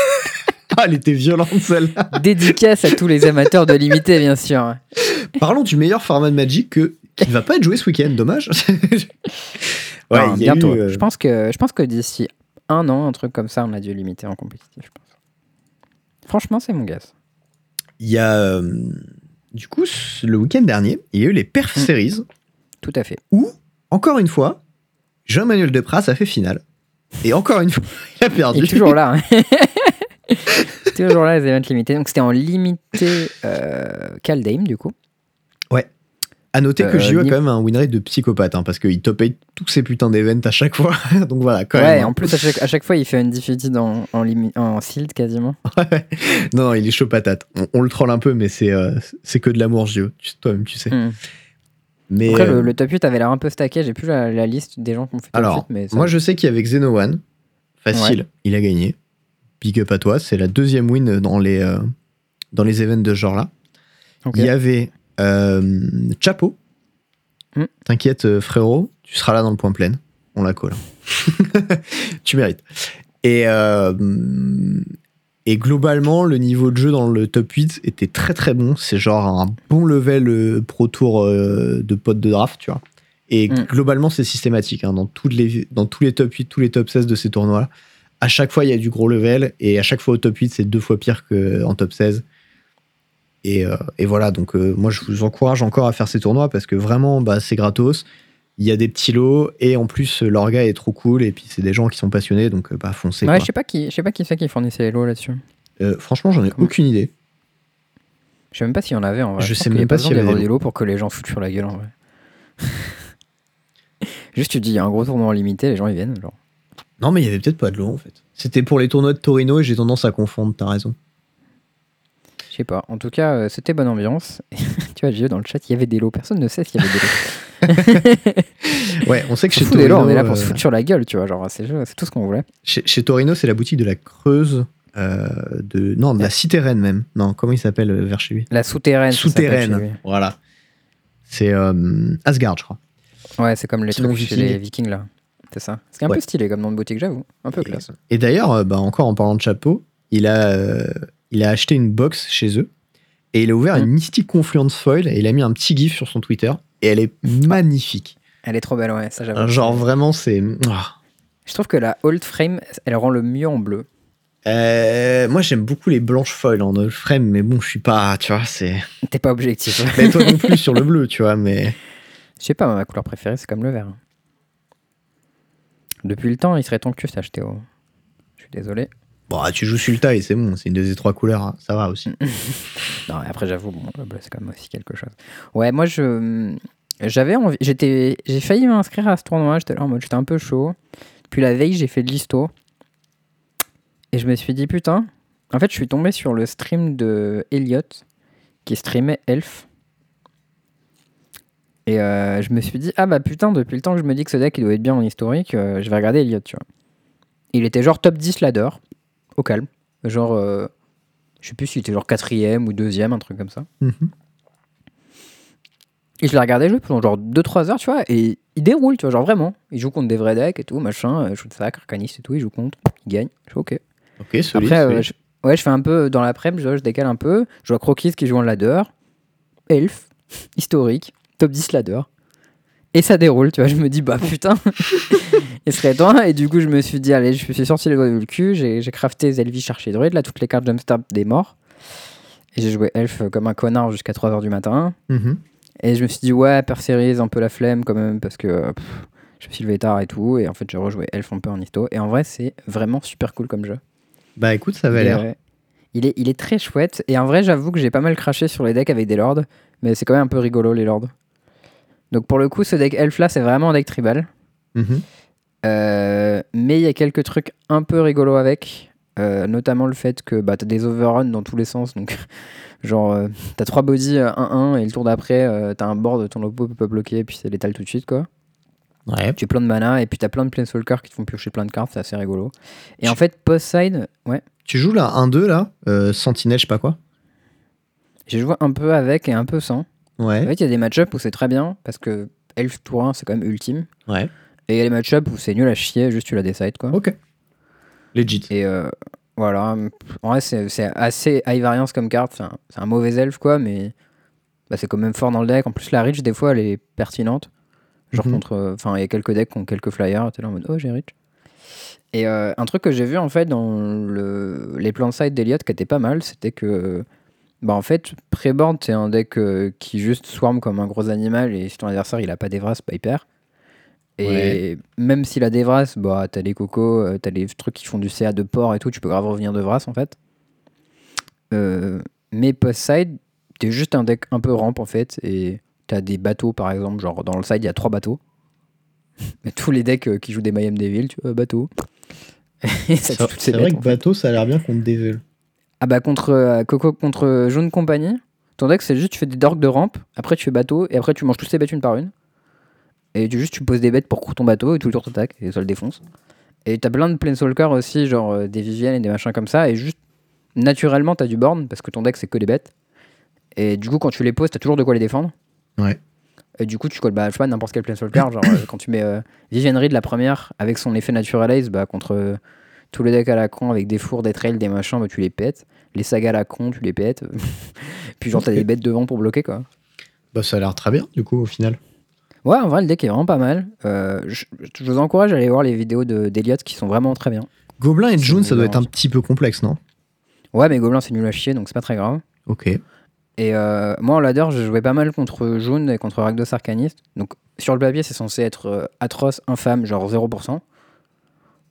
Ah, elle était violente celle-là. Dédicace à tous les amateurs de limité, bien sûr. Parlons du meilleur format de Magic que, qui ne va pas être joué ce week-end, dommage. ouais, Non, il y a bientôt. eu, euh, Je pense que, je pense que d'ici un an, un truc comme ça, on a dû limiter en compétitif. Je pense. Franchement, c'est mon gars. il y a. euh, du coup, le week-end dernier, il y a eu les Perf Mm. Series Tout à fait. où, encore une fois, Jean-Manuel Depras a fait finale. Et encore une fois, il a perdu. Il est toujours là. hein. toujours là, les events limités. Donc, c'était en limité euh, Kaldheim, du coup. À noter que Euh, JO a quand même un win rate de psychopathe, hein, parce qu'il top 8 tous ces putains d'events à chaque fois. Donc voilà, quand ouais, même. en hein. plus, à chaque, à chaque fois, il fait une defeated en, en, en sealed quasiment. Non, non, il est chaud patate. On, on le troll un peu, mais c'est euh, c'est que de l'amour, JO. Toi-même, tu sais. Hmm. Mais Après, euh, le, le top 8 avait l'air un peu stacké. J'ai plus la, la liste des gens qui ont fait top Alors, 8. Mais ça- moi, je sais qu'il y avait Xeno One. Facile, il a gagné. Big up à toi. C'est la deuxième win dans les, euh, dans les events de ce genre-là. Il y avait euh, Chapo. Hmm. T'inquiète, euh, frérot, tu seras là dans le point plein. On la colle. tu mérites. Et, euh, Et globalement, le niveau de jeu dans le top 8 était très très bon. C'est genre un bon level pro tour de potes de draft, tu vois. Et Mm. globalement, c'est systématique. hein, dans, toutes les, dans tous les top 8, tous les top 16 de ces tournois. À chaque fois, il y a du gros level. Et à chaque fois, au top 8, c'est deux fois pire qu'en top 16. Et, euh, et voilà, donc euh, moi, je vous encourage encore à faire ces tournois parce que vraiment, bah, c'est gratos. Il y a des petits lots. Et en plus, l'orga est trop cool. Et puis, c'est des gens qui sont passionnés. Donc, euh, bah, foncez. Ouais, je sais pas qui, je sais pas qui c'est qui fournissait les lots là-dessus. Euh, franchement, j'en ai Comment- aucune idée. Je sais même pas s'il y en avait en vrai. Je sais même pas s'il y avait des lots pour que les gens foutent sur la gueule en vrai. Juste tu dis il y a un gros tournoi limité, les gens ils viennent. Genre. Non, mais il y avait peut-être pas de lot en fait. C'était pour les tournois de Torino et j'ai tendance à confondre, t'as raison. Je sais pas. En tout cas, euh, c'était bonne ambiance. tu vois, j'ai dans le chat, il y avait des lots. Personne ne sait s'il y avait des lots. Ouais, on sait que On chez fout des Torino, lots, on est là pour se euh, foutre sur la gueule, tu vois. Genre, c'est tout ce qu'on voulait. chez, chez Torino, c'est la boutique de la Creuse, euh, de non, de la Cité Reine même. Non, comment il s'appelle euh, vers chez lui? La souterraine. Souterraine. Voilà. C'est Asgard, je crois. Ouais, c'est comme les Sinon, trucs chez les Vikings là. C'est ça. C'est un Ouais. peu stylé comme nom de boutique, j'avoue. Un peu Et, classe. et d'ailleurs, euh, bah, encore en parlant de chapeau, il a, euh, il a acheté une box chez eux et il a ouvert une Mystic Confluence Foil et il a mis un petit gif sur son Twitter et elle est magnifique. Elle est trop belle, ouais. Ça, j'avoue. Genre vraiment, c'est. Je trouve que la old frame, elle rend le mieux en bleu. Euh, moi, j'aime beaucoup les blanches foils en old frame, mais bon, je suis pas, tu vois, c'est. T'es pas objectif. Mais toi non plus sur le bleu, tu vois, mais. Je sais pas, ma couleur préférée, c'est comme le vert. Depuis le temps, il serait temps que tu saches, Théo. Je suis désolé. Bon, ah, tu joues Sulta et c'est bon, c'est une des trois couleurs, hein, ça va aussi. Non, après, j'avoue, bon, le bleu, c'est quand même aussi quelque chose. Ouais, moi, je. J'avais envie. J'étais. J'ai failli m'inscrire à ce tournoi. J'étais là en mode, j'étais un peu chaud. Puis la veille, j'ai fait de l'histo. Et je me suis dit, putain. En fait, je suis tombé sur le stream de Elliot qui streamait Elf. Et euh, je me suis dit, ah bah putain, depuis le temps que je me dis que ce deck il doit être bien en historique, euh, je vais regarder Elliot, tu vois. Il était genre top 10 ladder, au calme. Genre, euh, je sais plus s'il était genre quatrième ou deuxième, un truc comme ça. Mhm. Et je l'ai regardé jouer pendant genre 2-3 heures, tu vois, et il déroule, tu vois, genre vraiment. Il joue contre des vrais decks et tout, machin, euh, shoot sac, arcaniste et tout, il joue contre, il gagne. Je fais ok. Ok, solide. Après, euh, je, ouais, je fais un peu dans l'après-midi, je, je décale un peu. Je vois Croquis qui joue en ladder, Elf, historique, top 10 ladder. Et ça déroule, tu vois. Je me dis, bah putain, il serait temps. Et du coup, je me suis dit, allez, je me suis sorti les doigts du cul. J'ai crafté Zelvish Archer Druid, là, toutes les cartes Jumpstart des morts. Et j'ai joué Elf comme un connard jusqu'à 3h du matin. Mhm. Et je me suis dit, ouais, Perseris, un peu la flemme quand même, parce que pff, je me suis levé tard et tout. Et en fait, j'ai rejoué Elf un peu en histo. Et en vrai, c'est vraiment super cool comme jeu. Bah écoute, ça va l'air. il, est, il est très chouette. Et en vrai, j'avoue que j'ai pas mal craché sur les decks avec des lords. Mais c'est quand même un peu rigolo, les lords. Donc pour le coup, ce deck elf là, c'est vraiment un deck tribal. Mhm. Euh, mais il y a quelques trucs un peu rigolos avec. Euh, notamment le fait que bah, t'as des overruns dans tous les sens. Donc, genre, euh, t'as trois bodies euh, 1-1 et le tour d'après, t'as un board, ton oppo peut pas bloquer, et puis c'est létal tout de suite, quoi. Ouais. Tu as plein de mana, et puis t'as plein de planeswalkers qui te font piocher plein de cartes, c'est assez rigolo. Et en fait, post-side, ouais, Tu joues là 1-2 là, Sentinelle, je sais pas quoi? j'ai joué un peu avec et un peu sans. En fait, il y a des match-ups où c'est très bien, parce que Elf tour 1, c'est quand même ultime. Ouais. Et il y a des match-ups où c'est nul à chier, juste tu la décides, quoi. Ok. Legit. Et euh, voilà, en vrai, c'est assez high variance comme carte. C'est un, mauvais elfe, quoi, mais bah, c'est quand même fort dans le deck. En plus, la reach, des fois, elle est pertinente. Genre Mhm. contre. euh, Enfin, il y a quelques decks qui ont quelques flyers. T'es là en mode, oh, j'ai reach. Et euh, un truc que j'ai vu, en fait, dans le, les plans de side d'Eliott qui était pas mal, c'était que. Bah, en fait, pré-board, c'est un deck euh, qui juste swarm comme un gros animal et si ton adversaire il a pas d'Evras, bah, il perd. Et Ouais. même s'il a des Vras, bah, t'as les cocos, euh, t'as les trucs qui font du CA de port et tout, tu peux grave revenir de Vras en fait. Euh, mais post-side, t'es juste un deck un peu ramp en fait, et t'as des bateaux par exemple, genre dans le side il y a trois bateaux. Mais tous les decks qui jouent des Mayhem Devil, tu vois, bateau. C'est vrai bêtes, que en fait. bateau, ça a l'air bien contre Devil. Ah bah contre euh, Coco contre euh, Jaune Compagnie, ton deck c'est juste tu fais des dorks de rampe, après tu fais bateau et après tu manges tous ces bêtes une par une. Et tu juste tu poses des bêtes pour ton bateau et tout le tour t'attaques et ça le défonce. Et t'as plein de Planeswalkers aussi, genre euh, des Viviennes et des machins comme ça, et juste naturellement t'as du born parce que ton deck c'est que des bêtes. Et du coup quand tu les poses t'as toujours de quoi les défendre. Ouais. Et du coup tu colles bah, je sais pas n'importe quel Planeswalker, genre euh, quand tu mets euh, Vivienne Reed la première avec son effet Naturalize bah, contre. Tous les decks à la con avec des fours, des trails, des machins, bah, tu les pètes. Les sagas à la con, tu les pètes. Puis genre, t'as des bêtes devant pour bloquer, quoi. Bah, ça a l'air très bien, du coup, au final. Ouais, en vrai, le deck est vraiment pas mal. Euh, je, je vous encourage à aller voir les vidéos de- d'Eliott qui sont vraiment très bien. Gobelin et June, une ça doit être un petit peu complexe, non? Ouais, mais Gobelin, c'est nul à chier, donc c'est pas très grave. Ok. Et euh, moi, en ladder, je jouais pas mal contre June et contre Rakdos Arcanist. Donc, sur le papier, c'est censé être euh, atroce, infâme, genre 0%.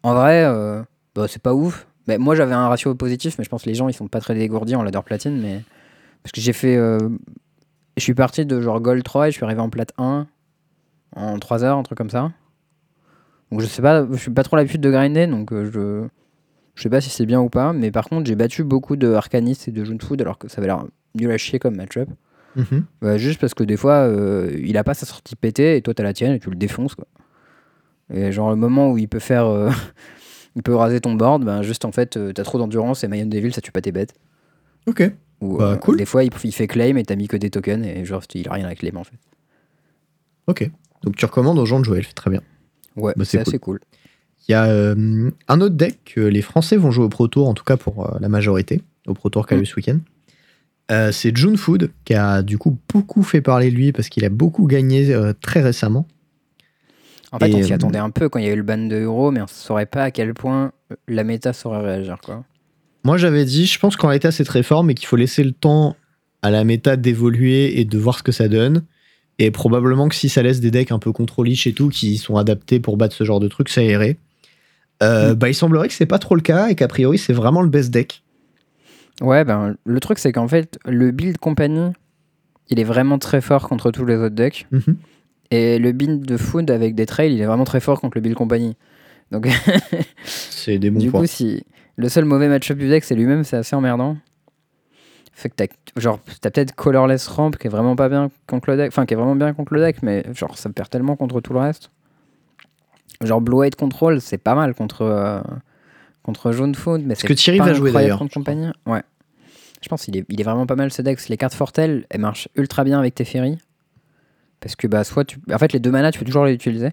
En vrai, euh, bah, c'est pas ouf. Mais moi, j'avais un ratio positif, mais je pense que les gens, ils sont pas très dégourdis en ladder platine. Mais... Parce que j'ai fait. euh, Je suis parti de genre Gold 3 et je suis arrivé en plate 1 en 3 heures, un truc comme ça. Donc, je sais pas, je suis pas trop l'habitude de grinder, donc euh, je. Je sais pas si c'est bien ou pas, mais par contre, j'ai battu beaucoup de Arcanist et de June Food alors que ça avait l'air nul à chier comme match-up. Mhm. Ouais, juste parce que des fois, euh, il a pas sa sortie pétée et toi t'as la tienne et tu le défonces quoi. Et genre le moment où il peut faire, euh, il peut raser ton board, ben juste en fait euh, t'as trop d'endurance et Mayon Devil ça tue pas tes bêtes. Ok. Ou Bah, euh, cool. des fois il, il fait claim et t'as mis que des tokens et genre il a rien à claim en fait. Ok. Donc tu recommandes aux gens de jouer, fait très bien. Ouais, Bah, c'est cool. assez cool. Il y a euh, un autre deck que les Français vont jouer au Pro Tour, en tout cas pour euh, la majorité, au Pro Tour qu'il y a eu ce week-end. Euh, c'est June Food qui a du coup beaucoup fait parler de lui parce qu'il a beaucoup gagné très récemment. En fait Et, on s'y euh, attendait un peu quand il y a eu le ban de Euro mais on saurait pas à quel point la méta saurait réagir quoi. Moi j'avais dit, je pense qu'en l'état c'est très fort, mais qu'il faut laisser le temps à la méta d'évoluer et de voir ce que ça donne. Et probablement que si ça laisse des decks un peu contrôlish et tout, qui sont adaptés pour battre ce genre de truc, ça irait. Euh, Mm. Bah, il semblerait que c'est pas trop le cas et qu'a priori c'est vraiment le best deck. Ouais, ben le truc c'est qu'en fait le build compagnie il est vraiment très fort contre tous les autres decks. Mhm. Et le build de Food avec des trails, il est vraiment très fort contre le build compagnie. Donc, C'est des bons du points. coup, si le seul mauvais match-up du deck, c'est lui-même, c'est assez emmerdant. Fait que t'as, genre, t'as peut-être Colorless Ramp qui est vraiment pas bien contre le deck, enfin, qui est vraiment bien contre le deck, mais genre, ça perd tellement contre tout le reste. Genre, Blue White Control, c'est pas mal contre, euh, contre Jaune Food, mais c'est que Thierry va jouer, d'ailleurs, contre compagnie. Ouais. Je pense qu'il est, il est vraiment pas mal ce deck. Les cartes Fortel, elles marchent ultra bien avec Teferi. Parce que, bah, soit tu. En fait, les deux manas, tu peux toujours les utiliser.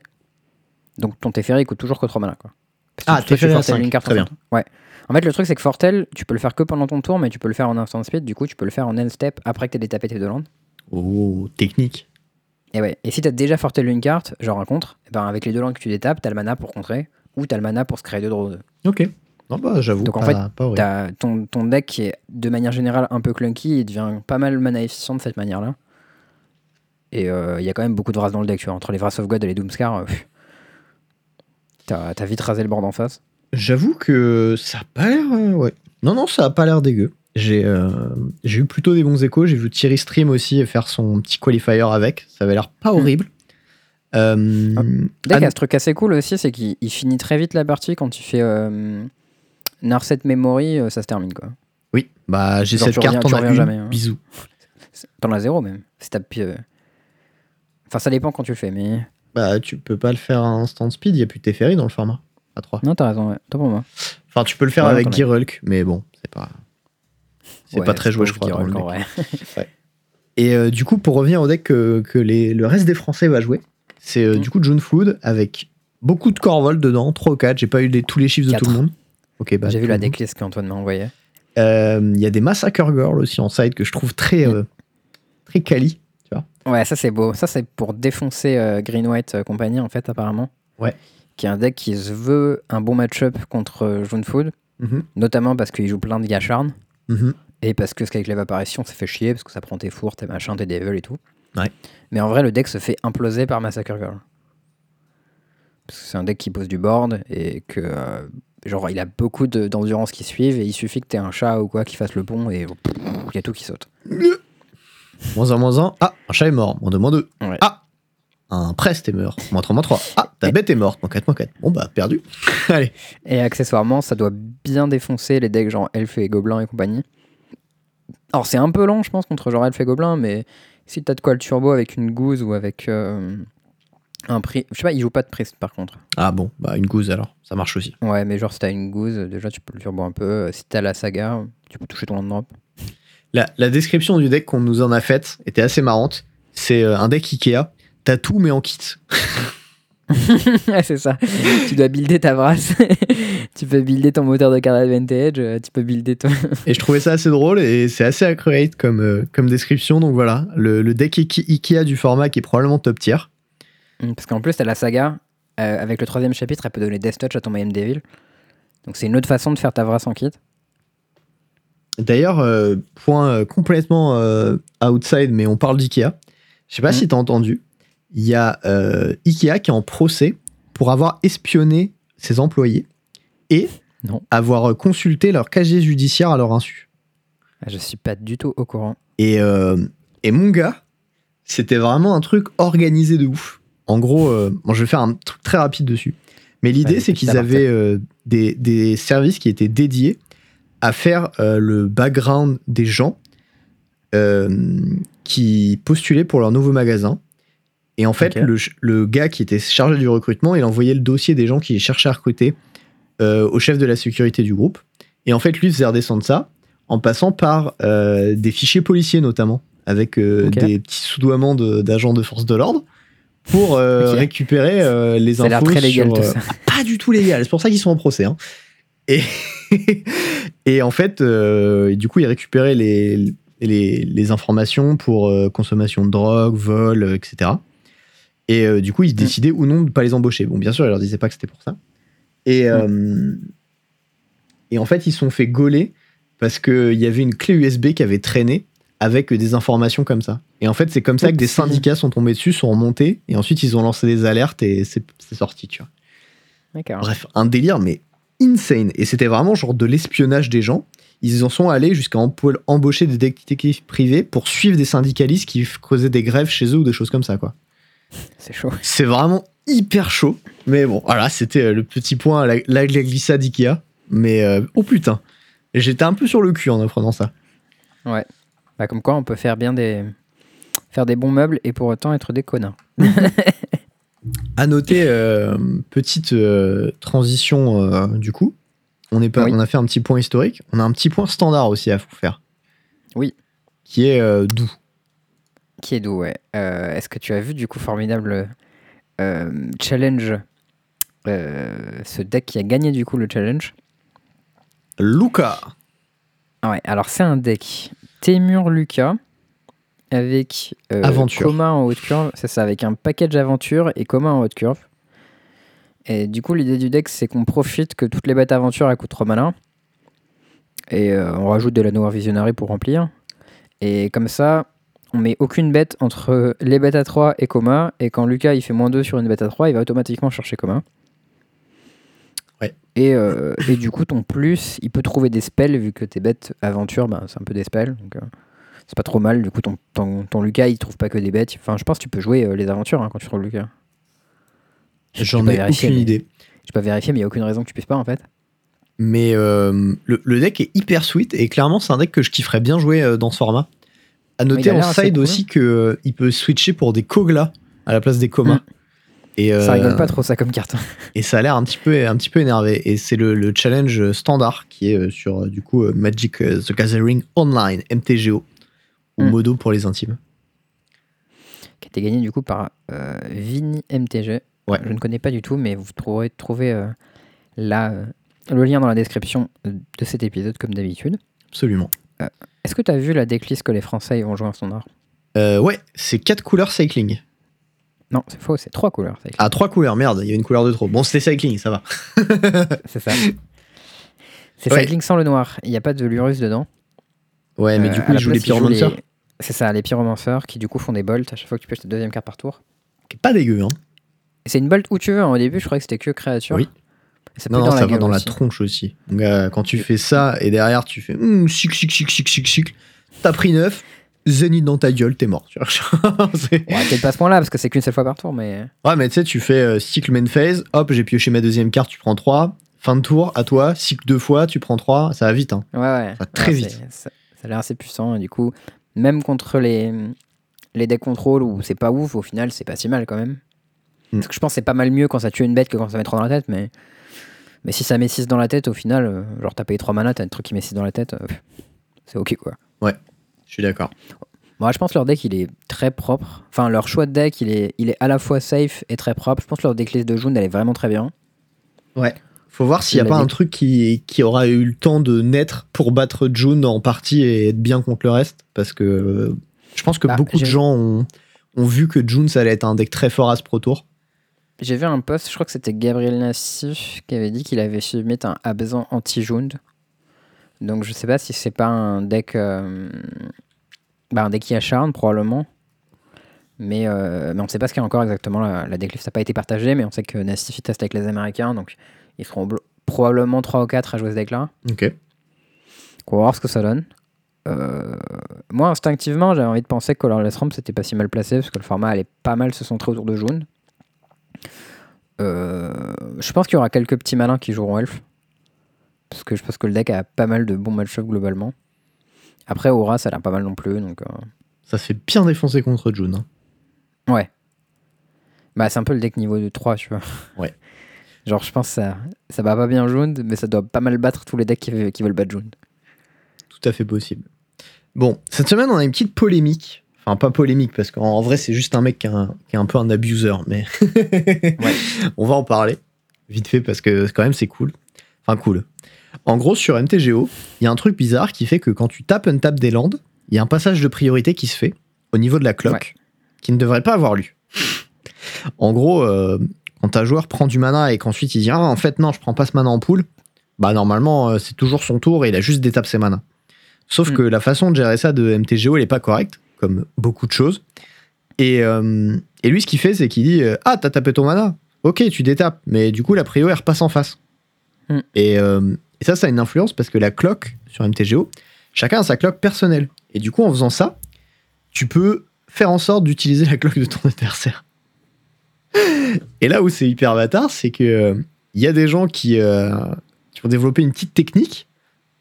Donc, ton Teferi coûte toujours que 3 manas, quoi. Parce que Ah, tu Teferi à une carte très en bien. Ouais. En fait, le truc, c'est que Fortel, tu peux le faire que pendant ton tour, mais tu peux le faire en instant speed. Du coup, tu peux le faire en end step après que t'aies détapé tes deux landes. Oh, technique. Et ouais. Et si t'as déjà Fortel une carte, genre un contre, eh ben avec les deux landes que tu détapes, t'as le mana pour contrer, ou t'as le mana pour se créer deux draws. Ok. Non, bah, j'avoue. Donc, en pas- fait, ton, ton deck qui est de manière générale un peu clunky, il devient pas mal mana efficient de cette manière-là. Et euh, il y a quand même beaucoup de races dans le deck, tu vois. Entre les Wrath of God et les Doomskar, euh, t'as vite rasé le board en face. J'avoue que ça a pas l'air. euh, ouais. Non, non, ça a pas l'air dégueu. J'ai euh, eu plutôt des bons échos. J'ai vu Thierry Stream aussi faire son petit qualifier avec. Ça avait l'air pas Mm. horrible. Euh, Ah. Deck a ce truc assez cool aussi, c'est qu'il il finit très vite la partie quand tu fais euh, Narset Memory, ça se termine quoi. oui, bah j'ai cette carte, t'en as jamais, hein. Bisous. T'en as zéro même. Si t'as pi- euh, Enfin, ça dépend quand tu le fais, mais. Bah tu peux pas le faire à instant speed. Il y a plus de Teferi dans le format. À 3. Non, t'as raison, ouais. Toi pour moi. Enfin, tu peux le faire Ouais, avec. Girulk, mais bon, c'est pas. C'est Ouais, pas très joué, je crois. qu'il dans le encore, deck. ouais. Et euh, du coup, pour revenir au deck que, que les, le reste des Français va jouer, c'est euh, Mm. du coup June Food avec beaucoup de Corvol dedans, 3 ou 4. J'ai pas eu les- tous les chiffres de tout le monde. Ok, bah, J'ai vu la decklist qu'Antoine m'a envoyée. Euh, Il y a des Massacre Girl aussi en side que je trouve très, Mm. très quali. Ouais, ça c'est beau. Ça c'est pour défoncer euh, Green White euh, compagnie en fait apparemment. Ouais. Qui est un deck qui se veut un bon match-up contre euh, Food, Mhm, notamment parce qu'il joue plein de Gacharn mhm. et parce que ce qu'avec l'évaporation ça fait chier parce que ça prend tes fours, tes machins, tes devils et tout. Ouais. Mais en vrai le deck se fait imploser par Massacre Girl. Parce que c'est un deck qui pose du board et que euh, genre il a beaucoup de- d'endurance qui suivent et il suffit que t'aies un chat ou quoi qui fasse le pont et il y a tout qui saute. Moins 1, moins 1. Ah, un chat est mort. Moins 2, moins 2. Ouais. Ah, un prest est mort. Moins 3, moins 3. Ah, ta bête est morte. Moins 4, moins 4. Bon, bah, perdu. Allez. Et accessoirement, ça doit bien défoncer les decks genre elfe et gobelin et compagnie. Alors c'est un peu lent, je pense, contre genre elfe et gobelin, mais si t'as de quoi le turbo avec une gouze ou avec euh, un prix. Je sais pas, il joue pas de priest par contre. Ah bon, bah, une gouze alors. Ça marche aussi. Ouais, mais genre si t'as une gouze, déjà tu peux le turbo un peu. Euh, Si t'as la saga, tu peux toucher ton land drop. La, la description du deck qu'on nous en a faite était assez marrante. C'est euh, un deck Ikea. T'as tout, mais en kit. C'est ça. tu dois builder ta brasse. tu peux builder ton moteur de card advantage. euh, Tu peux builder ton. Et je trouvais ça assez drôle et c'est assez accurate comme, euh, comme description. Donc voilà, le, le deck Ikea du format qui est probablement top tier. Mm, Parce qu'en plus, t'as la saga. euh, avec le troisième chapitre, elle peut donner Death Touch à ton Mayhem Devil. Donc c'est une autre façon de faire ta brasse en kit. D'ailleurs, euh, point euh, complètement euh, outside, mais on parle d'Ikea. Je sais pas Mhm. si tu as entendu. Il y a euh, Ikea qui est en procès pour avoir espionné ses employés et Non. avoir consulté leur casier judiciaire à leur insu. Ah, Je suis pas du tout au courant. Et, et mon gars, c'était vraiment un truc organisé de ouf. En gros, bon, je vais faire un truc très rapide dessus. Mais l'idée, c'est qu'ils avaient des, des services qui étaient dédiés à faire euh, le background des gens euh, qui postulaient pour leur nouveau magasin. Et en fait, le, gars qui était chargé du recrutement, il envoyait le dossier des gens qui cherchaient à recruter euh, au chef de la sécurité du groupe. Et en fait, lui faisait redescendre ça en passant par des fichiers policiers notamment, avec des petits soudoiements de- d'agents de, force de l'ordre pour euh, récupérer euh, les infos très légal sur, tout ça. pas du tout légal. C'est pour ça qu'ils sont en procès. hein. Et, et en fait, euh, du coup, ils récupéraient les, les, les informations pour euh, consommation de drogue, vol, etc. Et euh, du coup, ils décidaient ou non de pas les embaucher. Bon, bien sûr, ils leur disaient pas que c'était pour ça. Et, euh, et en fait, ils se sont fait gauler parce qu'il y avait une clé USB qui avait traîné avec des informations comme ça. Et en fait, c'est comme ça que des syndicats sont tombés dessus, sont remontés, et ensuite ils ont lancé des alertes et c'est sorti, tu vois. Bref, un délire, mais insane. Et c'était vraiment genre de l'espionnage des gens. Ils en sont allés jusqu'à embaucher des détectives privés pour suivre des syndicalistes qui causaient des grèves chez eux ou des choses comme ça, quoi. C'est chaud. C'est vraiment hyper chaud. Mais bon, voilà, c'était euh, le petit point, la, la, la glissade Ikea. Mais euh, oh putain, j'étais un peu sur le cul en apprenant ça. Ouais. Bah, comme quoi, on peut faire bien des. Faire des bons meubles et pour autant être des connards. À noter, euh, petite euh, transition euh, du coup. On, est pas, Oui. on a fait un petit point historique. On a un petit point standard aussi à vous faire. Oui. Qui est doux. Qui est doux, ouais. Est-ce que tu as vu du coup formidable challenge Ce deck qui a gagné du coup le challenge? Luca. Ouais, alors c'est un deck Temur Lucas avec euh, Aventure. Coma en haute curve, c'est ça, avec un package aventure et Coma en haute curve. Et du coup, l'idée du deck, c'est qu'on profite que toutes les bêtes aventures elles coûtent 3 mana. Et euh, on rajoute de la Noir Visionary pour remplir. Et comme ça, on met aucune bête entre les bêtes à 3 et Coma. Et quand Lucas il fait moins 2 sur une bête à 3, il va automatiquement chercher Coma. Ouais. Et, euh, et du coup, ton plus, il peut trouver des spells, vu que tes bêtes aventures, ben, c'est un peu des spells. Donc, euh, c'est pas trop mal. Du coup, ton, ton, ton Lucas, il trouve pas que des bêtes. Enfin, je pense que tu peux jouer euh, les aventures hein, quand tu trouves Lucas. J'en ai aucune mais- idée. J'ai pas vérifié, mais il n'y a aucune raison que tu puisses pas en fait. Mais euh, le, le deck est hyper sweet et clairement, c'est un deck que je kifferais bien jouer euh, dans ce format. À noter en side aussi qu'il peut switcher pour des Kogla à la place des Comas. Mm. Et, Ça rigole pas trop ça comme carte. Et ça a l'air un petit peu, un petit peu énervé. Et c'est le, le challenge standard qui est sur du coup Magic the Gathering Online, MTGO, ou Mm. Modo pour les intimes. qui a été gagné du coup par euh, Vini MTG. Ouais. Je ne connais pas du tout, mais vous trouverez trouver euh, euh, le lien dans la description de cet épisode comme d'habitude. Absolument. Est-ce que tu as vu la decklist que les Français vont jouer en standard? Euh, ouais, c'est quatre couleurs cycling. Non, c'est faux, c'est trois couleurs. c'est- Ah, trois couleurs, merde, il y a une couleur de trop. Bon, c'était cycling, ça va. C'est ça. C'est Ouais. Cycling sans le noir. Il n'y a pas de Lurus dedans. Ouais, mais Euh, du coup, la ils jouent les pyromancers. C'est ça, les pyromanceurs qui du coup font des bolts à chaque fois que tu pêches ta deuxième carte par tour. Qui est pas dégueu, hein. Et C'est une bolt où tu veux. hein. Au début, je croyais que c'était que créature. Oui. Ça Non, non, dans ça la va dans la tronche aussi. Donc, euh, quand tu fais ça et derrière tu fais hum, chic, chic, chic, chic, chic, chic, t'as pris neuf, zénith dans ta gueule, t'es mort. tu vois. Ouais, peut-être pas ce point-là parce que c'est qu'une seule fois par tour, mais. ouais, mais tu sais, tu fais euh, cycle main phase, hop, j'ai pioché ma deuxième carte, tu prends 3. Fin de tour, à toi, cycle deux fois, tu prends 3, ça va vite. Hein. Ouais, ouais. Ça va très Ouais, vite. Ça, ça a l'air assez puissant. Et du coup, même contre les, les decks contrôle où c'est pas ouf, au final, c'est pas si mal quand même. Mm. Parce que je pense que c'est pas mal mieux quand ça tue une bête que quand ça met 3 dans la tête, mais. Mais si ça met 6 dans la tête, au final, euh, genre t'as payé 3 mana, t'as un truc qui met 6 dans la tête, euh, c'est ok quoi. Je suis d'accord. Moi, je pense que leur deck, il est très propre. Enfin, leur choix de deck, il est, il est à la fois safe et très propre. Je pense que leur decklist de June, elle est vraiment très bien. Ouais. Faut voir s'il n'y a pas un truc qui, qui aura eu le temps de naître pour battre June en partie et être bien contre le reste. Parce que euh, je pense que Bah, beaucoup de gens ont, ont vu que June, ça allait être un deck très fort à ce Pro Tour. J'ai vu un post, je crois que c'était Gabriel Nassif qui avait dit qu'il avait su mettre un Abzan anti-Jund. Donc je sais pas si c'est pas un deck. euh, bah, un deck qui acharne, probablement. Mais, euh, mais on ne sait pas ce qu'il y a encore exactement. La, la decklist n'a pas été partagée, mais on sait que Nassif il teste avec les Américains, donc ils seront probablement 3 ou 4 à jouer ce deck-là. Ok. On va voir ce que ça donne. Euh, moi, instinctivement, j'avais envie de penser que Colorless Ramp, c'était pas si mal placé, parce que le format allait pas mal se centrer autour de June. Euh, je pense qu'il y aura quelques petits malins qui joueront Elf. Parce que je pense que le deck a pas mal de bons match globalement. Après, Aura, ça a l'air pas mal non plus. Donc, euh, Ça se fait bien défoncer contre June. hein. ouais. Bah, c'est un peu le deck niveau de 3, tu vois. Ouais. Genre, je pense que ça, ça va pas bien June, mais ça doit pas mal battre tous les decks qui, qui veulent battre June. Tout à fait possible. Bon, cette semaine, on a une petite polémique. Enfin, pas polémique, parce qu'en en vrai, c'est juste un mec qui est un, qui est un peu un abuser, mais on va en parler vite fait, parce que quand même, c'est cool. Enfin, cool. En gros, sur MTGO, il y a un truc bizarre qui fait que quand tu tapes un tap des landes, il y a un passage de priorité qui se fait au niveau de la clock Ouais. qui ne devrait pas avoir lieu. En gros, euh, quand un joueur prend du mana et qu'ensuite il dit Ah, en fait, non, je prends pas ce mana en pool, bah normalement, euh, c'est toujours son tour et il a juste d'étape ses mana. Sauf Mm. que la façon de gérer ça de MTGO, elle est pas correcte, comme beaucoup de choses. Et, euh, et lui, ce qu'il fait, c'est qu'il dit euh, Ah, t'as tapé ton mana Ok, tu détapes, mais du coup, la prio, elle repasse en face. Mm. Et, euh, et ça, ça a une influence parce que la clock sur MTGO, chacun a sa clock personnelle. Et du coup, en faisant ça, tu peux faire en sorte d'utiliser la clock de ton adversaire. Et là où c'est hyper bâtard, c'est que euh, il y a des gens qui, euh, qui ont développé une petite technique,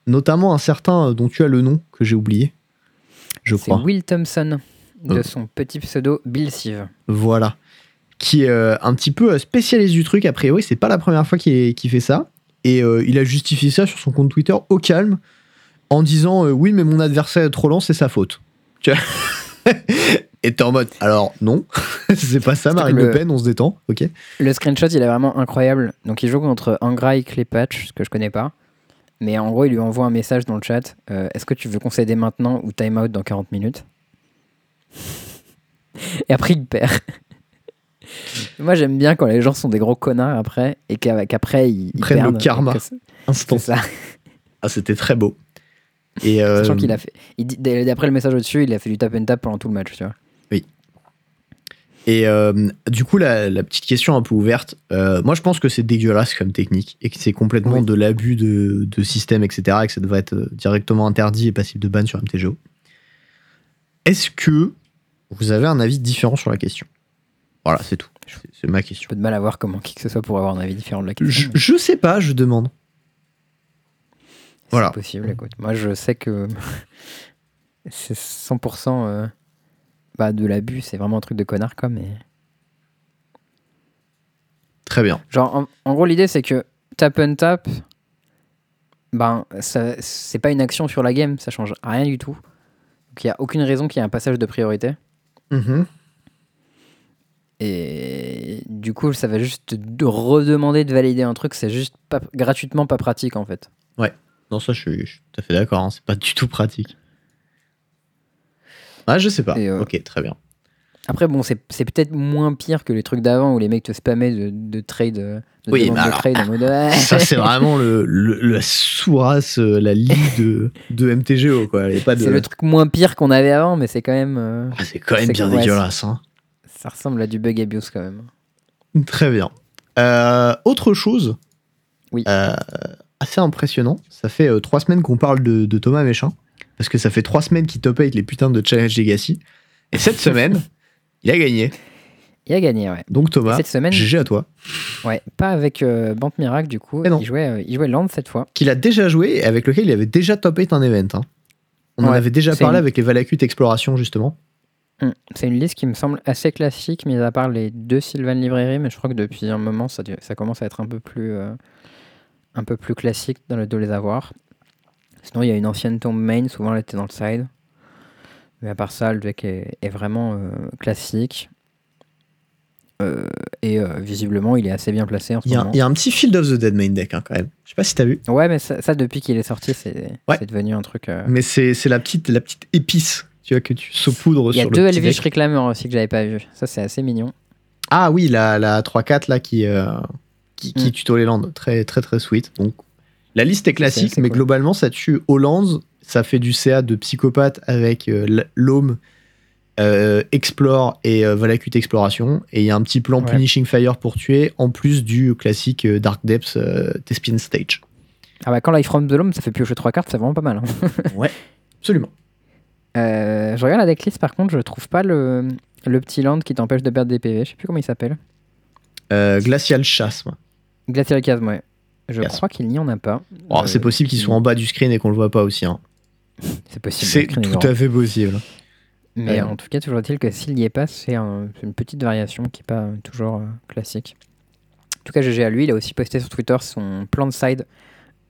notamment un certain euh, dont tu as le nom que j'ai oublié, je C'est crois. Will Thompson, de Euh. son petit pseudo Bill Sieve. Voilà. Qui est euh, un petit peu euh, spécialiste du truc. A priori, c'est pas la première fois qu'il fait ça. Et euh, il a justifié ça sur son compte Twitter au calme en disant euh, Oui, mais mon adversaire est trop lent, c'est sa faute. Tu vois? Et t'es en mode Alors, non, c'est pas ça, Marine le- Le Pen, on se détend. Ok. Le screenshot, il est vraiment incroyable. Donc, il joue contre Angrai Claypatch, que je connais pas. Mais en gros, il lui envoie un message dans le chat euh, Est-ce que tu veux concéder maintenant ou time out dans 40 minutes? Et après, il perd. Moi, j'aime bien quand les gens sont des gros connards après et qu'après, ils, ils Prennent le karma. Instant. Ça. Ah, c'était très beau. Et euh, Sachant qu'il a fait. D'après le message au-dessus, il a fait du tap and tap pendant tout le match, tu vois. Et euh, du coup, la, la petite question un peu ouverte, euh, moi je pense que c'est dégueulasse comme technique et que c'est complètement Oui. de l'abus de, de système, etc. et que ça devrait être euh, directement interdit et passible de ban sur MTGO. Est-ce que vous avez un avis différent sur la question? Voilà, c'est tout. C'est- ma question. Peu de mal à voir comment qui que ce soit pour avoir un avis différent de la question. Je, mais je sais pas, je demande. voilà. C'est possible, écoute. Moi, je sais que c'est 100% euh, bah, de l'abus. C'est vraiment un truc de connard, quoi. Mais... Très bien. Genre, en, en gros, l'idée, c'est que tap and tap, ben, ça- c'est pas une action sur la game. Ça change rien du tout. Donc, il n'y a aucune raison qu'il y ait un passage de priorité. Mhm. Et du coup, ça va juste te redemander de valider un truc. C'est juste pas, gratuitement pas pratique, en fait. Non, ça je suis, je suis tout à fait d'accord, hein, c'est pas du tout pratique. Ah, je sais pas. Et, euh, Ok, très bien. Après, bon, c'est peut-être moins pire que les trucs d'avant où les mecs te spammaient de, de trade. De Oui, mais de alors, trade en mode. Ça, c'est vraiment le, le- la sous-race, euh, la ligue de, de MTGO, de... C'est le truc moins pire qu'on avait avant, mais c'est quand même. euh, Ah, c'est quand même bien dégueulasse. Hein. ça ressemble à du bug abuse quand même. Très bien. Euh, autre chose, Oui. assez impressionnant. Ça fait trois semaines qu'on parle de, de Thomas Méchin, parce que ça fait trois semaines qu'il top 8 les putains de Challenge Legacy. Et cette semaine, il a gagné. Il a gagné, ouais. Donc Thomas, Cette semaine, GG à toi. ouais, pas avec euh, Miracle du coup. Il jouait, euh, il jouait Land cette fois. Qu'il a déjà joué et avec lequel il avait déjà top 8 un event. hein. On en avait déjà parlé une- avec les Valakut Exploration, justement. Hum, C'est une liste qui me semble assez classique, mis à part les deux Sylvan Librairie, mais je crois que depuis un moment, ça, ça commence à être un peu plus, euh, un peu plus classique dans le, de les avoir. Sinon, il y a une ancienne tombe main, souvent elle était dans le side. Mais à part ça, le deck est, est vraiment euh, classique. Euh, et euh, visiblement, il est assez bien placé en ce Il y, a, moment. il y a un petit Field of the Dead main deck hein, quand même. Je sais pas si t'as vu. Ouais, mais ça, ça, depuis qu'il est sorti, c'est Ouais. devenu un truc. Mais c'est la petite, la petite épice tu vois, que tu saupoudres Il y a sur deux le deck. Reclaimer aussi que j'avais pas vu. Ça, c'est assez mignon. Ah oui, la, la 3-4 là qui, qui, qui Mm. tuto les landes. Très, très, très sweet. Donc, la liste est classique, mais globalement, ça tue Hollands. Ça fait du CA de psychopathe avec euh, l- l'Home, euh, Explore et euh, Valakut Exploration. Et il y a un petit plan Ouais. Punishing Fire pour tuer, en plus du classique euh, Dark Depths euh, Thespian Stage. Ah bah, quand Life from the Loam, ça fait piocher trois cartes, c'est vraiment pas mal. hein. Absolument. Euh, je regarde la decklist, par contre, je trouve pas le, le petit land qui t'empêche de perdre des PV. Je sais plus comment il s'appelle. Glacial Chasme. Glacial Chasm, ouais. Je Yes. crois qu'il n'y en a pas. Oh, Euh, c'est possible qu'il soit en bas du screen et qu'on le voit pas aussi. hein. C'est possible. C'est tout grand. à fait possible. Mais en tout cas, toujours est-il que s'il n'y est pas, c'est un- c'est une petite variation qui n'est pas euh, toujours euh, classique. En tout cas, GG à lui, il a aussi posté sur Twitter son plan de side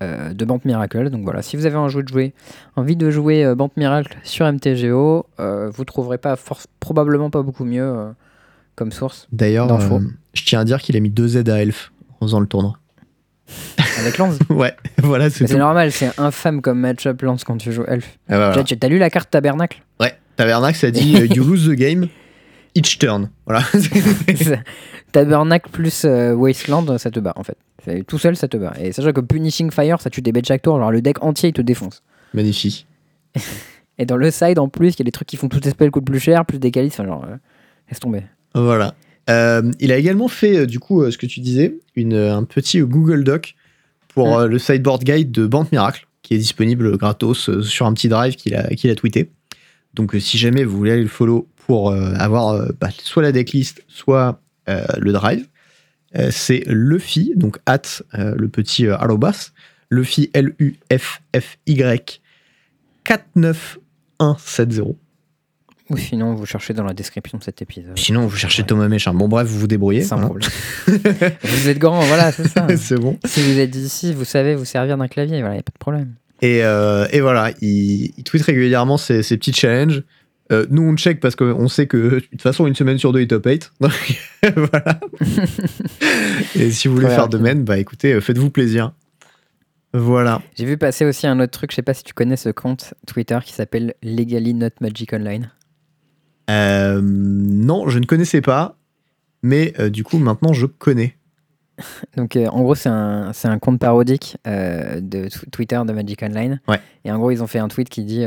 euh, de Bante Miracle. Donc voilà, si vous avez envie de jouer, envie de jouer euh, Bante Miracle sur MTGO, euh, vous trouverez pas force, probablement pas beaucoup mieux euh, comme source D'ailleurs, euh, je tiens à dire qu'il a mis deux aides à Elf en faisant le tournoi. Avec Lance. ouais, voilà, c'est tout. normal, c'est infâme comme match-up Lance quand tu joues Elf. Ah, voilà. T'as lu la carte Tabernacle? Ouais, Tabernacle, ça dit euh, You lose the game each turn. Voilà. Tabernacle plus euh, Wasteland, ça te bat en fait. Tout seul, ça te bat. Et sachant que Punishing Fire, ça tue des bêtes chaque tour, alors le deck entier il te défonce. Magnifique. Et dans le side en plus, il y a des trucs qui font toutes les spells coûtent plus cher, plus des qualités, enfin genre, euh, laisse tomber. Voilà. Euh, il a également fait, euh, du coup, euh, ce que tu disais, une, un petit Google Doc pour Mm. le sideboard guide de Bande Miracle, qui est disponible gratos sur un petit drive qu'il a, qu'il a tweeté. Donc, si jamais vous voulez aller le follow pour avoir bah, soit la decklist, soit le drive, c'est Luffy, donc at le petit arrobas, Luffy L-U-F-F-Y 49170. Ou sinon, vous cherchez dans la description de cet épisode. Sinon, vous cherchez Ouais. Thomas Méchin. Bon, bref, vous vous débrouillez. Sans voilà. problème. vous êtes grand, voilà, c'est ça. c'est bon. si vous êtes d'ici, vous savez vous servir d'un clavier, voilà, y a pas de problème. Et, euh, et voilà, il, il tweet régulièrement ses, ses petits challenges. Euh, nous, on check parce qu'on sait que de toute façon, une semaine sur deux, il top 8. Donc, voilà. et si vous voulez faire de même, bah écoutez, euh, faites-vous plaisir. Voilà. J'ai vu passer aussi un autre truc, je sais pas si tu connais ce compte Twitter qui s'appelle Legally Not Magic Online. Euh, non, je ne connaissais pas, mais euh, du coup, maintenant, je connais. Donc euh, en gros c'est un, c'est un compte parodique de tw- Twitter de Magic Online. Ouais. Et en gros ils ont fait un tweet qui dit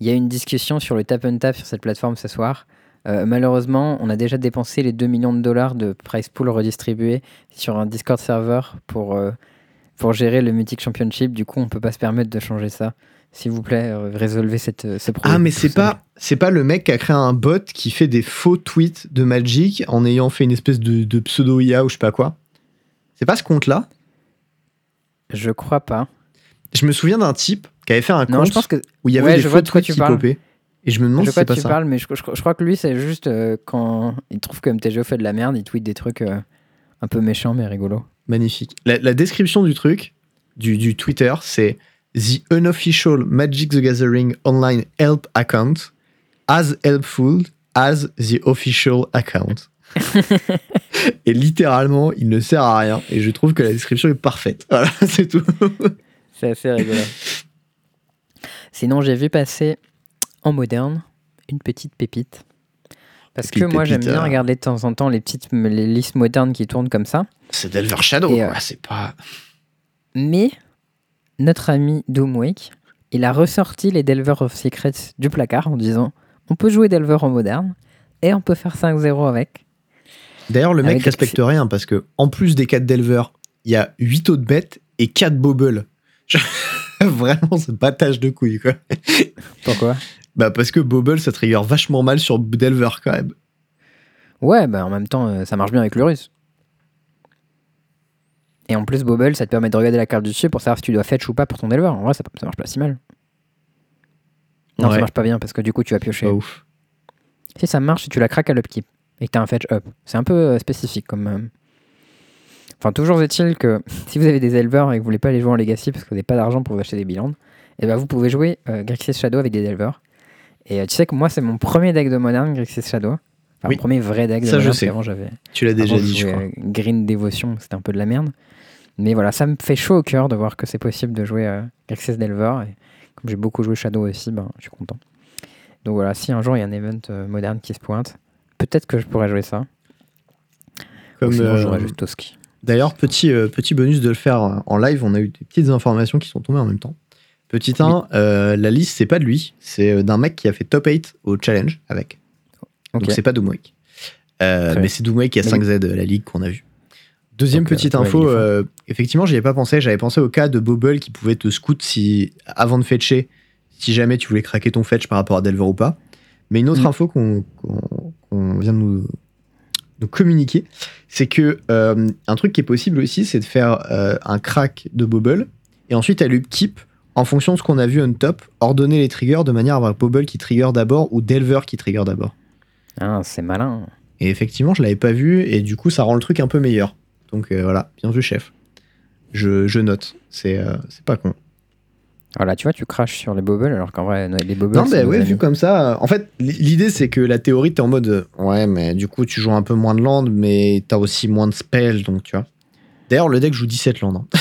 il y a une discussion sur le tap and tap sur cette plateforme ce soir. Malheureusement on a déjà dépensé les 2 millions de dollars de price pool redistribués sur un Discord server pour, pour gérer le Mythic Championship. Du coup on peut pas se permettre de changer ça. S'il vous plaît euh, résolvez cette, euh, ce problème. Ah, mais c'est pas, c'est pas le mec qui a créé un bot qui fait des faux tweets de Magic en ayant fait une espèce de, de pseudo IA ou je sais pas quoi. C'est pas ce compte-là? Je crois pas. Je me souviens d'un type qui avait fait un Non compte je pense que où il y avait Ouais, des je faux de tweets tu qui popaient. Et je me demande je si c'est pas tu ça. parles, mais je, je- je crois que lui, c'est juste euh, quand il trouve que MTGO fait de la merde, il tweet des trucs euh, un peu méchants mais rigolos. Magnifique. La, la description du truc, du, du Twitter, c'est The unofficial Magic the Gathering online help account as helpful as the official account. et littéralement, il ne sert à rien. Et je trouve que la description est parfaite. Voilà, c'est tout. C'est assez rigolo. Sinon, j'ai vu passer en moderne une petite pépite. Parce Petite que moi, j'aime bien euh. regarder de temps en temps les petites les listes modernes qui tournent comme ça. C'est Delver Shadow, euh. C'est pas. Mais notre ami Doomwake, il a ressorti les Delver of Secrets du placard en disant on peut jouer Delver en moderne et on peut faire 5-0 avec. D'ailleurs, le mec Avec- respecte rien parce que, en plus des 4 Delver, il y a 8 autres bêtes et 4 Bobble. Vraiment, c'est battage de couilles, quoi. Pourquoi? Bah, parce que Bobble, ça trigger vachement mal sur Delver, quand même. Ouais, bah en même temps, euh, ça marche bien avec le russe. Et en plus, Bobble, ça te permet de regarder la carte du dessus pour savoir si tu dois fetch ou pas pour ton Delver. En vrai, ça, ça marche pas si mal. Non, Ouais. ça marche pas bien parce que du coup, tu vas piocher. Pas ouf. Si ça marche, si tu la craques à l'upkeep et que tu as un fetch up. C'est un peu euh, spécifique comme. euh, Enfin, toujours est-il que si vous avez des éleveurs et que vous voulez pas les jouer en Legacy parce que vous n'avez pas d'argent pour vous acheter des bilans, et ben vous pouvez jouer euh, Grixis Shadow avec des éleveurs. Et euh, tu sais que moi, c'est mon premier deck de moderne, Grixis Shadow. Enfin, Oui. mon premier vrai deck de Ça, je moderne. parce sais. j'avais. Tu l'as déjà avant, dit, je crois. Green Devotion, c'était un peu de la merde. Mais voilà, ça me fait chaud au cœur de voir que c'est possible de jouer euh, Grixis Delver. Et comme j'ai beaucoup joué Shadow aussi, ben, je suis content. Donc voilà, si un jour il y a un event euh, moderne qui se pointe, peut-être que je pourrais jouer ça. Comme, Ou sinon, euh, je jouerais juste Toski. D'ailleurs, petit, euh, petit bonus de le faire euh, en live, on a eu des petites informations qui sont tombées en même temps. Petit 1, euh, la liste, c'est pas de lui, c'est euh, d'un mec qui a fait top 8 au challenge avec. Donc c'est pas Doomwake. Euh, mais c'est Doomwake qui a Mais 5Z, euh, la ligue qu'on a vue. Deuxième Donc, euh, petite ouais, info, euh, effectivement, j'y avais pas pensé. J'avais pensé au cas de Bobble qui pouvait te scout si, avant de fetcher, si jamais tu voulais craquer ton fetch par rapport à Delver ou pas. Mais une autre Mm. info qu'on vient de nous, nous communiquer, c'est que euh, un truc qui est possible aussi, c'est de faire euh, un crack de Bobble et ensuite à l'upkeep, en fonction de ce qu'on a vu on top, ordonner les triggers de manière à avoir Bobble qui trigger d'abord ou Delver qui trigger d'abord. Ah, c'est malin. Et effectivement, je l'avais pas vu et du coup, ça rend le truc un peu meilleur. Donc euh, voilà, bien vu, chef. Je, je note. C'est euh, c'est pas con. Voilà, tu vois, tu craches sur les bubbles alors qu'en vrai, les bubbles. Non, mais nos ouais, vu comme ça, en fait, l'idée c'est que la théorie, t'es en mode euh, ouais, mais du coup, tu joues un peu moins de land, mais t'as aussi moins de spells, donc tu vois. D'ailleurs, le deck joue 17 land. hein.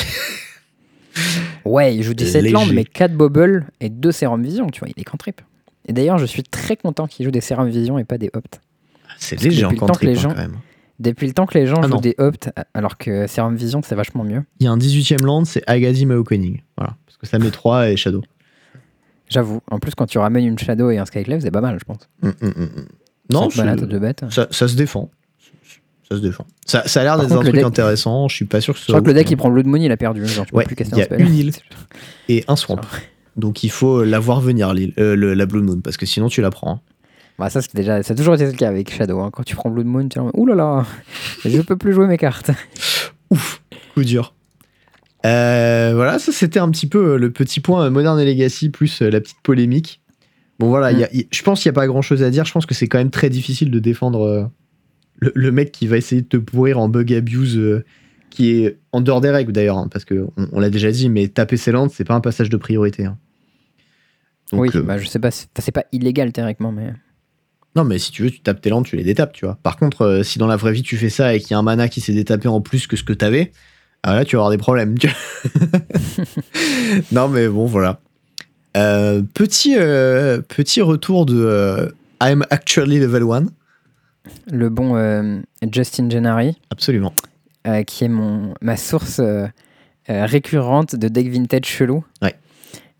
Ouais, il joue 17 Léger. landes, mais 4 bubbles et 2 sérum vision, tu vois, il est cantrip. Et d'ailleurs, je suis très content qu'il joue des sérum vision et pas des opt. C'est léger en les cantrip, hein, gens- quand même. Depuis le temps que les gens Ah non. jouent des opt, alors que sérum vision, c'est vachement mieux. Il y a un 18ème land, c'est Agadim Awakening. Voilà. Parce que ça met 3 et Shadow. J'avoue. En plus, quand tu ramènes une Shadow et un Skyclave, c'est pas mal, je pense. Hum, hum, hum, hum. Non, deux bêtes. ça, ça se défend. Ça se défend. Ça, ça a l'air d'être un le truc deck- intéressant. Je suis pas sûr que ce Je soit crois que le deck, il prend Blood Moon, il a perdu. Genre, tu peux Ouais, plus casser il y un a spell. une île. et un swamp. Donc il faut la voir venir, l'île- euh, le- la Blue Moon, parce que sinon tu la prends. Bah, ça, c'est déjà, ça a toujours été le cas avec Shadow. hein. Quand tu prends Blood Moon, tu là, ouh là là, je peux plus jouer mes cartes. Ouf, coup dur. Euh, voilà, ça c'était un petit peu euh, le petit point euh, Modern et Legacy plus la petite polémique. Bon voilà, Mm. y a- je pense qu'il n'y a pas grand chose à dire. Je pense que c'est quand même très difficile de défendre euh, le, le mec qui va essayer de te pourrir en bug abuse, euh, qui est en dehors des règles d'ailleurs, hein, parce que on, on l'a déjà dit, mais taper ses landes, c'est pas un passage de priorité. hein. Donc, oui, bah, je sais pas, c'est pas illégal théoriquement, mais. Non, mais si tu veux, tu tapes tes landes, tu les détapes, tu vois. Par contre, euh, si dans la vraie vie tu fais ça et qu'il y a un mana qui s'est détapé en plus que ce que t'avais, ah là tu vas avoir des problèmes. tu vois. non, mais bon, voilà. Euh, petit, euh, petit retour de I'm actually level 1. Le bon Justin Gennari, Absolument. qui est mon, ma source récurrente de deck vintage chelou. Ouais.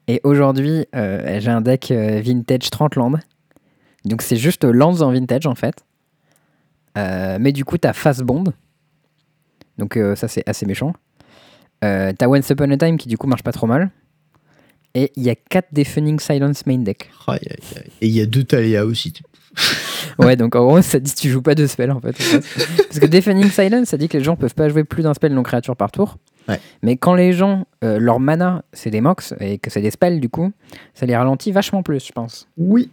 Et aujourd'hui, j'ai un deck vintage 30 landes. Donc c'est juste lands en vintage en fait. Euh, mais du coup, t'as Fast Bond. Donc euh, ça, c'est assez méchant. Euh, t'as Once Upon a Time qui du coup marche pas trop mal. Et il y a 4 Deafening Silence main deck. Et il y a deux Talia aussi. Ouais, donc en gros, ça dit que tu joues pas de spell en fait. Parce que Deafening Silence, ça dit que les gens peuvent pas jouer plus d'un spell non créature par tour. Ouais. Mais quand les gens, leur mana, c'est des mox et que c'est des spells du coup, ça les ralentit vachement plus, je pense. Oui.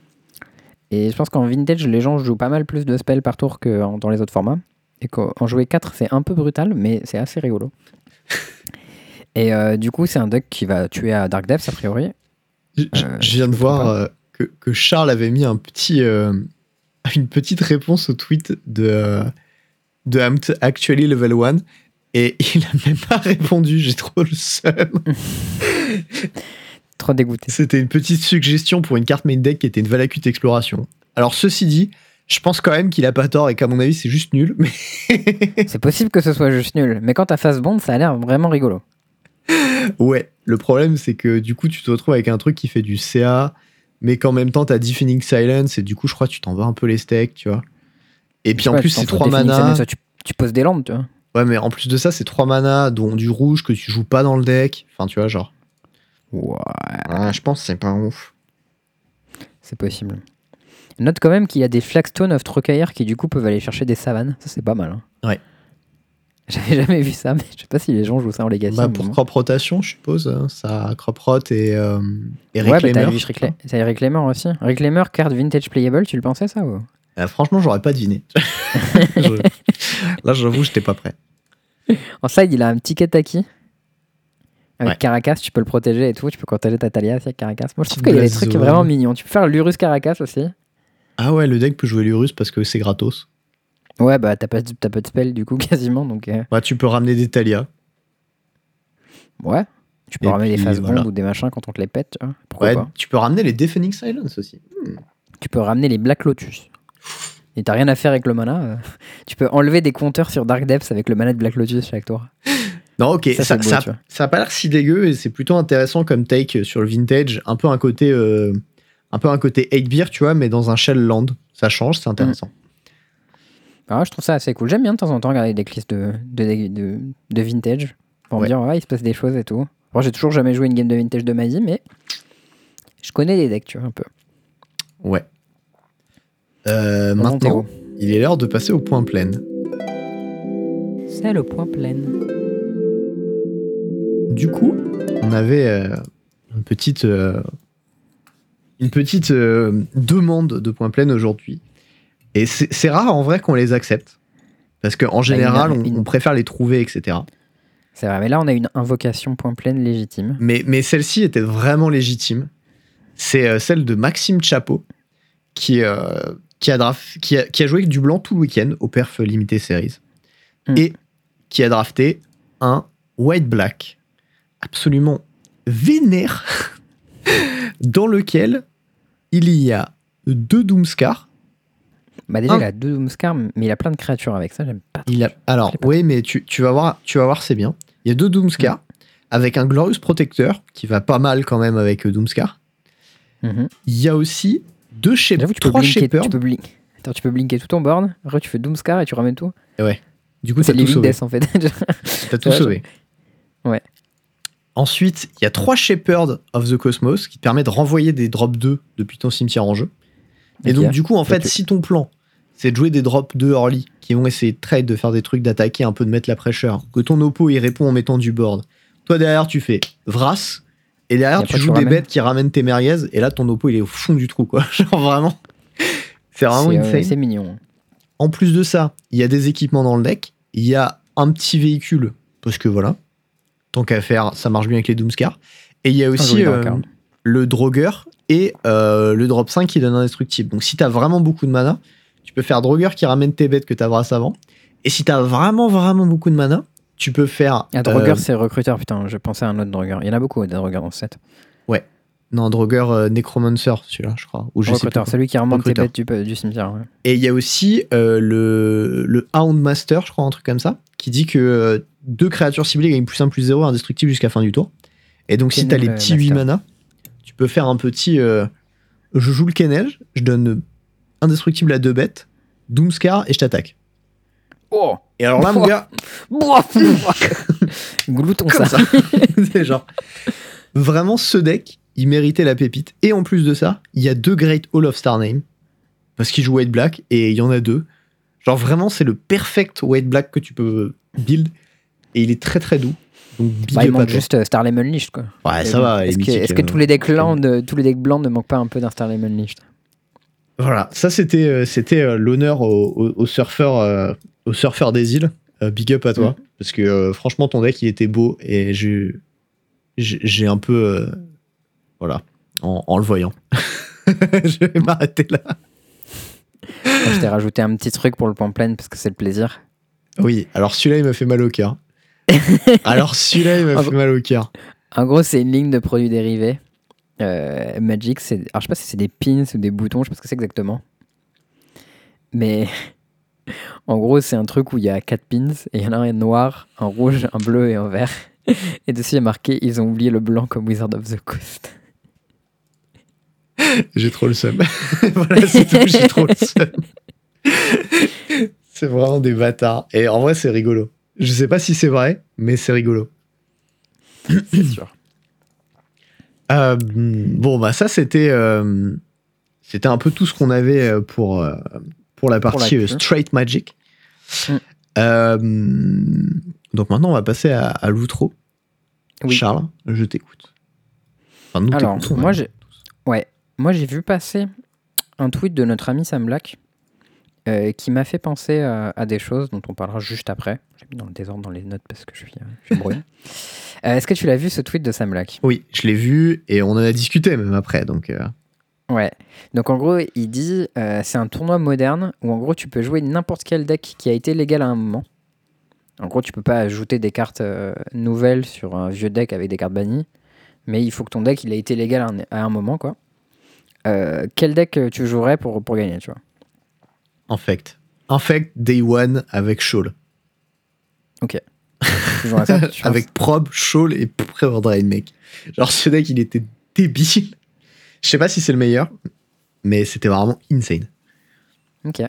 Et je pense qu'en vintage, les gens jouent pas mal plus de spells par tour que en- dans les autres formats. Et qu'en en jouer 4, c'est un peu brutal, mais c'est assez rigolo. et euh, du coup, c'est un deck qui va tuer à Dark Depths a priori. Je, je- Euh, je viens de voir euh, que, que Charles avait mis un petit, une petite réponse au tweet de, de I'm t- actually level 1 et il a même pas répondu. J'ai trop le seum. Trop dégoûté. C'était une petite suggestion pour une carte main deck qui était une Valakut Exploration. Alors, ceci dit, je pense quand même qu'il a pas tort et qu'à mon avis, c'est juste nul. Mais C'est possible que ce soit juste nul, mais quand t'as Fast Bond, ça a l'air vraiment rigolo. ouais, le problème, c'est que du coup, tu te retrouves avec un truc qui fait du CA, mais qu'en même temps, t'as Deafening Silence et du coup, je crois que tu t'en vas un peu les steaks, tu vois. Et puis en Ouais, plus, c'est entre 3 Deafening mana. Silence, tu, tu poses des landes, tu vois. Ouais, mais en plus de ça, c'est 3 mana, dont du rouge que tu joues pas dans le deck. Enfin, tu vois, genre. Ouais, Ah, je pense que c'est pas ouf. c'est possible. Note quand même qu'il y a des Flagstone of Trocaire qui du coup peuvent aller chercher des savanes. Ça c'est pas mal. hein. Ouais. J'avais jamais vu ça, mais je sais pas si les gens jouent ça en Legacy. Bah, pour crop rotation, je suppose. hein, ça crop rot et, euh, et Ouais, bah, Reclaimer. t'as Recla- Reclaimer aussi. Reclaimer, carte vintage playable, tu le pensais ça ou... Euh, franchement, j'aurais pas deviné. Je- Là, j'avoue, j'étais pas prêt. En side, il a un petit Kataki. Avec Ouais. Caracas, tu peux le protéger et tout. Tu peux protéger ta Talia avec Caracas. Moi, je trouve qu'il y a des trucs vraiment mignons. Tu peux faire l'Urus Caracas aussi. Ah ouais, le deck peut jouer l'Urus parce que c'est gratos. Ouais, bah t'as pas, t'as pas de spell du coup, quasiment. Donc, euh, Ouais, tu peux ramener des Talia. ouais. Tu peux Et ramener des puis, phases voilà. bombes ou des machins quand on te les pète. Pourquoi Ouais, pas tu peux ramener les Deafening Silence aussi. Tu peux ramener les Black Lotus. Et t'as rien à faire avec le mana. euh. Tu peux enlever des compteurs sur Dark Depths avec le mana de Black Lotus chaque tour. Non, ok, Ça, ça, beau, ça, ça a pas l'air si dégueu et c'est plutôt intéressant comme take sur le vintage. Un peu un côté, euh, un peu un côté 8 beer, tu vois, mais dans un shell land. Ça change, c'est intéressant. Ah, je trouve ça assez cool. J'aime bien de temps en temps regarder des clips de, de, de, de vintage pour me Ouais. dire, ouais, il se passe des choses et tout. Bon, j'ai toujours jamais joué une game de vintage de ma vie, mais je connais les decks, tu vois, un peu. Ouais. Euh, maintenant, il est l'heure de passer au point plein. C'est le point plein. Du coup, on avait euh, une petite, euh, une petite euh, demande de points plein aujourd'hui. Et c'est rare en vrai qu'on les accepte. Parce qu'en général, on, préfère les trouver, etc. C'est vrai, mais là, on a une invocation point plein légitime. Mais, mais celle-ci était vraiment légitime. C'est celle de Maxime Chapeau, qui, qui, a draf- qui, a, qui a joué avec du blanc tout le week-end au perf limité series. Mm. Et qui a drafté un white black absolument vénère, dans lequel il y a deux Doomscar. Bah, déjà, Un. il a deux Doomscar, mais il a plein de créatures avec ça, j'aime pas. Il a, alors, pas oui, mais tu, tu vas voir, tu vas voir, c'est bien. Il y a deux Doomscar Mm. avec un Glorious Protector qui va pas mal quand même avec euh, Doomscar. Mhm. Il y a aussi deux Shep- J'avoue, tu peux trois blinker, Shepherds. tu peux blink- Attends, tu peux blinker tout ton board, après tu fais Doomscar et tu ramènes tout. Du coup, C'est t'as tout sauvé. Death en fait. T'as tout Ouais, sauvé. Ouais. Ensuite, il y a trois Shepherds of the Cosmos qui te permettent de renvoyer des drops 2 depuis ton cimetière en jeu. Et donc, du coup, en fait, si ton plan, c'est de jouer des drops 2 early qui vont essayer de trade, de faire des trucs, d'attaquer, un peu de mettre la pressure, que ton oppo il répond en mettant du board. Toi, derrière, tu fais Vras. Et derrière, Et tu joues des ramènes. bêtes qui ramènent tes merguez. Et là, ton oppo, il est au fond du trou, quoi. Genre vraiment. C'est vraiment euh, insane. C'est mignon. En plus de ça, il y a des équipements dans le deck. Il y a un petit véhicule, parce que voilà, tant qu'à faire, ça marche bien avec les Doomscar. Et il y a aussi joli euh, le Droguer et euh, le drop 5 qui donne indestructible. Donc si t'as vraiment beaucoup de mana, tu peux faire Droguer qui ramène tes bêtes que t'as brasse avant. Et si t'as vraiment, vraiment beaucoup de mana, tu peux faire. Ah, Droguer, euh, c'est recruteur, putain, je pensais à un autre Droguer. Il y en a beaucoup des Droguer dans ce set. non, Droguer euh, Necromancer, celui-là, je crois. Ou je recruteur, celui qui remonte tes bêtes du, du cimetière. ouais. Et il y a aussi euh, le, le Hound Master, je crois, un truc comme ça, qui dit que deux créatures ciblées gagnent plus 1 plus 0 indestructible jusqu'à fin du tour. Et donc, si t'as les euh, petits 8 Master. mana, tu peux faire un petit. euh, je joue le Kennel, je donne indestructible à deux bêtes, Doomscar et je t'attaque. Oh Et alors là, mon gars, Glouton comme ça. ça. C'est genre. Vraiment, ce deck, il méritait la pépite. Et en plus de ça, il y a deux Great Hall of Star Name. Parce qu'il joue White Black et il y en a deux. Genre vraiment, c'est le perfect White Black que tu peux build. Et il est très très doux. Donc big Bah, il manque juste euh, Starlem Unleashed quoi. Ouais, ça bon, va. Est-ce que, euh, tous les decks blancs, de- tous les decks blancs ne manquent pas un peu d'un Starlem Unleashed Voilà, ça c'était euh, c'était euh, l'honneur au, au, au surfeur euh, au surfeur des îles. Euh, big up à toi Mm. parce que euh, franchement ton deck il était beau et j'ai un peu euh, voilà en, en le voyant. Je vais m'arrêter là. Je t'ai rajouté un petit truc pour le point plein parce que c'est le plaisir. Oui, alors celui-là il m'a fait mal au cœur. alors celui-là il m'a fait mal au cœur. En gros, c'est une ligne de produits dérivés. Euh, Magic, c'est. Alors, je sais pas si c'est des pins ou des boutons, je sais pas ce que c'est exactement. Mais. En gros, c'est un truc où il y a quatre pins et il y en a un noir, un rouge, un bleu et un vert. Et dessus, il y a marqué Ils ont oublié le blanc comme Wizard of the Coast. J'ai trop le seum. voilà, c'est tout, j'ai trop le seum. c'est vraiment des bâtards. Et en vrai, c'est rigolo. Je sais pas si c'est vrai, mais c'est rigolo. C'est sûr. Euh, bon, bah ça, c'était euh, c'était un peu tout ce qu'on avait euh, pour, pour la partie Straight Magic. Mm. Euh, donc maintenant, on va passer à, à l'outro. Oui. Charles, je t'écoute. Enfin, nous Alors, moi, j'ai. Ouais. Moi, j'ai vu passer un tweet de notre ami Sam Black euh, qui m'a fait penser à, à des choses dont on parlera juste après. J'ai mis dans le désordre dans les notes parce que je suis, euh, je suis. Euh, Est-ce que tu l'as vu ce tweet de Sam Black Oui, je l'ai vu et on en a discuté même après. Donc, euh, Ouais. Donc en gros, il dit euh, c'est un tournoi moderne où en gros tu peux jouer n'importe quel deck qui a été légal à un moment. En gros, tu peux pas ajouter des cartes euh, nouvelles sur un vieux deck avec des cartes bannies, mais il faut que ton deck il a été légal à un, à un moment quoi. Euh, quel deck euh, tu jouerais pour, pour gagner, tu vois? Infect. Infect Day One avec Shawl. Penses avec Prob, Shawl et Pre-Drain, mec. Genre, ce deck, il était débile. Je sais pas si c'est le meilleur, mais c'était vraiment insane. Ok.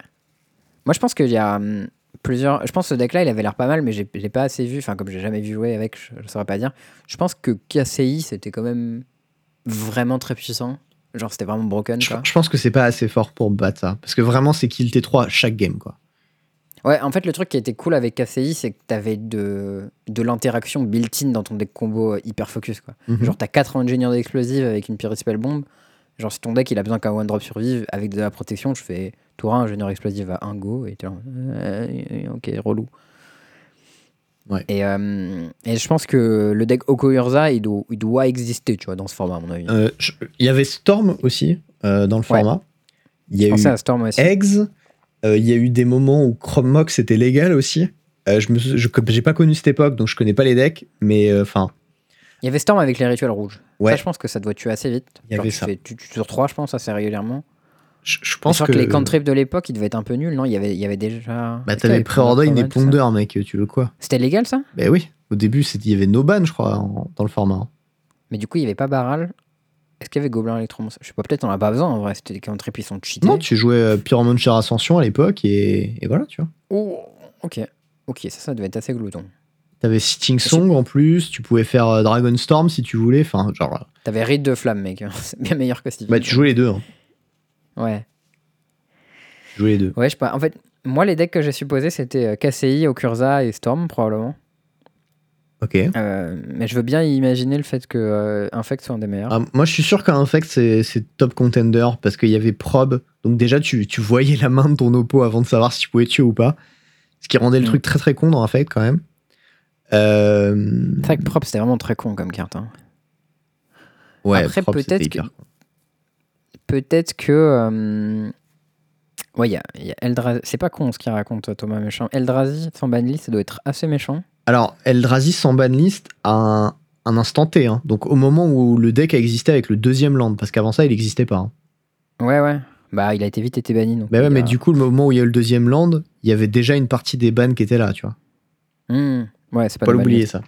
Moi, je pense qu'il y a hum, plusieurs. Je pense que ce deck-là, il avait l'air pas mal, mais j'ai- pas assez vu. Enfin, comme j'ai jamais vu jouer avec, je, je saurais pas dire. Je pense que KCI, c'était quand même vraiment très puissant. Genre, c'était vraiment broken, Je, quoi. je pense que c'est pas assez fort pour battre ça. Parce que vraiment, c'est kill T3 chaque game, quoi. Ouais, en fait, le truc qui était cool avec KCI, c'est que t'avais de, de l'interaction built-in dans ton deck combo euh, hyper focus, quoi. Mhm. Genre, t'as 4 ingénieurs d'explosives avec une Pyre Spell Bomb. Genre, si ton deck il a besoin qu'un one drop survive avec de la protection, je fais tour 1, ingénieur explosive à 1 go, et t'es là, euh, ok, relou. Ouais. Et, euh, et je pense que le deck Oko Urza, il doit, il doit exister, tu vois, dans ce format, à mon avis. Euh, je- Il y avait Storm aussi euh, dans le Ouais. format. Il y a eu à Storm aussi. Eggs. Il y a eu des moments où Chrome Mox était légal aussi. Je j'ai pas connu cette époque, donc je connais pas les decks, mais enfin, Il y avait Storm avec les rituels rouges. Ouais. Ça, je pense que ça doit tuer assez vite. Il y avait tu ça. Fais, tu, tu sur 3, je pense, assez régulièrement. Je, je pense que, que les cantrips de l'époque, ils devaient être un peu nuls, non? Il y, avait, il y avait déjà. bah t'avais tout ça Ponder, mec, tu veux quoi? C'était légal ça? Bah oui, au début c'était- il y avait no ban, je crois, en- dans le format. hein. Mais du coup, il n'y avait pas Baral. Est-ce qu'il y avait Gobelin Electron Je sais pas, peut-être on a pas besoin en vrai. C'était des cantrips, ils sont cheatés. Non, tu jouais euh, Pyromancer Ascension à l'époque et, et voilà, tu vois. Oh, ok. Ok, ça, ça devait être assez glouton. T'avais Sitting Song en plus, tu pouvais faire euh, Dragon Storm si tu voulais, enfin, genre, euh, T'avais Ride de Flamme, mec. C'est bien meilleur que Stevie. bah tu jouais les deux, hein. Ouais. Jouais les deux. Ouais, je sais pas. En fait, moi, les decks que j'ai supposés, c'était euh, KCI, Okurza et Storm, probablement. Ok. Euh, mais je veux bien imaginer le fait que euh, Infect soit un des meilleurs. Ah, moi, je suis sûr qu'un Infect, c'est c'est top contender parce qu'il y avait prob. Donc, déjà, tu, tu voyais la main de ton oppo avant de savoir si tu pouvais tuer ou pas. Ce qui rendait le Mm. truc très très con dans Infect quand même. Euh, C'est vrai que Prop, c'était vraiment très con comme carte. hein. ouais, Après, peut-être hyper que- con. Peut-être que. euh, Ouais, il y a, il y a Eldrazi. C'est pas con ce qu'il raconte, Thomas Méchant. Eldrazi, sans banlist, ça doit être assez méchant. Alors, Eldrazi sans banlist à un, un instant T. hein. Donc, au moment où le deck a existé avec le deuxième land, parce qu'avant ça, il n'existait pas. hein. Ouais, ouais. Bah, il a été vite été banni. Donc Bah ouais, mais du coup, le moment où il y a eu le deuxième land, il y avait déjà une partie des bans qui était là, tu vois. Hmm. Ouais, c'est pas, Pas l'oublier ça.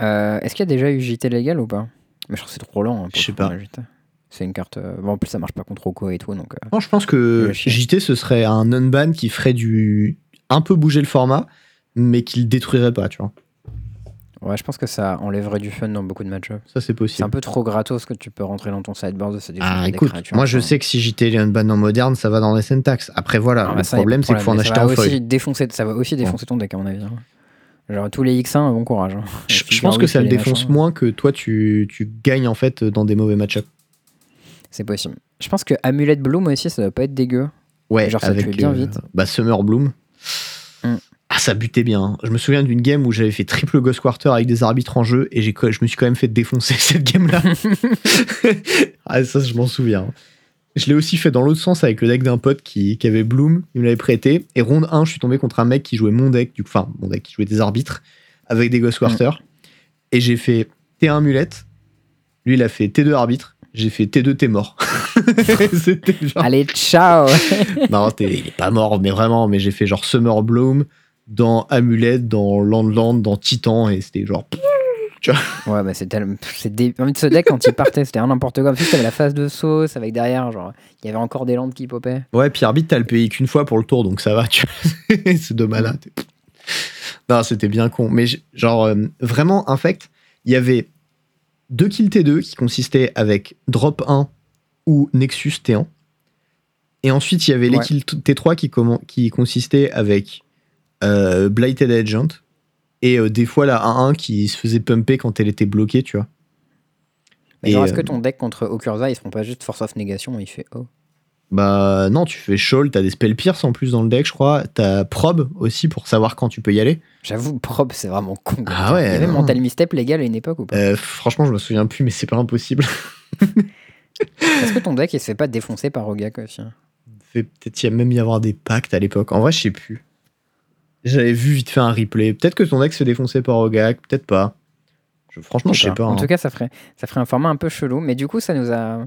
Euh, Est-ce qu'il y a déjà eu JT légal ou pas? Mais je trouve que c'est trop lent. hein, Je sais pas. Un. C'est une carte. euh, Bon, en plus, ça marche pas contre Oko et tout. Donc, euh, Non, je pense que. JT, ce serait un non-ban qui ferait du. un peu bouger le format, mais qui le détruirait pas, tu vois. Ouais, je pense que ça enlèverait du fun dans beaucoup de match-ups. Ça, c'est C'est un possible. peu trop gratos que tu peux rentrer dans ton sideboard. Ça défonce Ah, écoute, moi je sais que si JT est un ban en moderne, ça va dans les syntaxes. Après, voilà, Ah, le bah, ça, problème, de c'est qu'il faut en acheter aussi foil. défoncer, Ça va aussi défoncer ton deck, à mon avis. hein. Genre, tous les X1, bon courage. hein. Je, pense que ça le défonce machins, moins que toi, tu, tu gagnes en fait dans des mauvais match-ups. C'est possible. Je pense que Amulette Bloom aussi, ça doit pas être dégueu. Ouais, Genre, ça avec tue bien euh, vite. Bah, Summer Bloom. Mm. Ah, ça butait bien. hein. Je me souviens d'une game où j'avais fait triple Ghost Quarter avec des arbitres en jeu et j'ai, je me suis quand même fait défoncer cette game-là. ah, ça, je m'en souviens. Je l'ai aussi fait dans l'autre sens avec le deck d'un pote qui, qui avait Bloom, il me l'avait prêté. Et ronde 1, je suis tombé contre un mec qui jouait mon deck, du coup, enfin, mon deck qui jouait des arbitres avec des Ghost Quarter. Et j'ai fait T1 mulette. Lui, il a fait T2 arbitre. J'ai fait T2, t'es mort. Genre. Allez, ciao non, t'es- il est pas mort, mais vraiment. Mais j'ai fait genre Summer Bloom dans Amulette, dans Landland, dans Titan, et c'était genre. Ouais, bah c'est tellement. Dé... En fait, ce deck, quand il partait, c'était un n'importe quoi. En plus, t'avais la phase de sauce avec derrière, genre, il y avait encore des landes qui popaient. Ouais, puis arbitre, t'as le payé qu'une fois pour le tour, donc ça va, tu vois. C'est de malade. Non, c'était bien con. Mais genre, euh, vraiment, infect, il y avait deux kills T2 qui consistaient avec drop 1 ou Nexus T1. Et ensuite, il y avait les kills t- T3 qui, consistaient avec euh, Blighted Agent et euh, des fois la 1-1 qui se faisait pumper quand elle était bloquée, tu vois. Mais est-ce euh, que ton deck contre Okurza, ils se font pas juste Force of Negation et il fait Oh Bah non, tu fais Shoal, t'as des spell pierce en plus dans le deck, je crois. T'as Probe aussi pour savoir quand tu peux y aller. J'avoue, probe, c'est vraiment con. Ah ouais, Il y avait non. Mental Misstep légal à une époque ou pas? Euh, franchement, je me souviens plus, mais c'est pas impossible. Est-ce que ton deck il se fait pas défoncer par Rogak aussi hein? Peut-être y a même y avoir des pactes à l'époque. En vrai, je sais plus. J'avais vu vite fait un replay. Peut-être que ton deck se défoncer par Ogak, peut-être pas. Je- franchement, je sais pas. En hein. tout cas, ça ferait, ça ferait un format un peu chelou. Mais du coup, ça nous a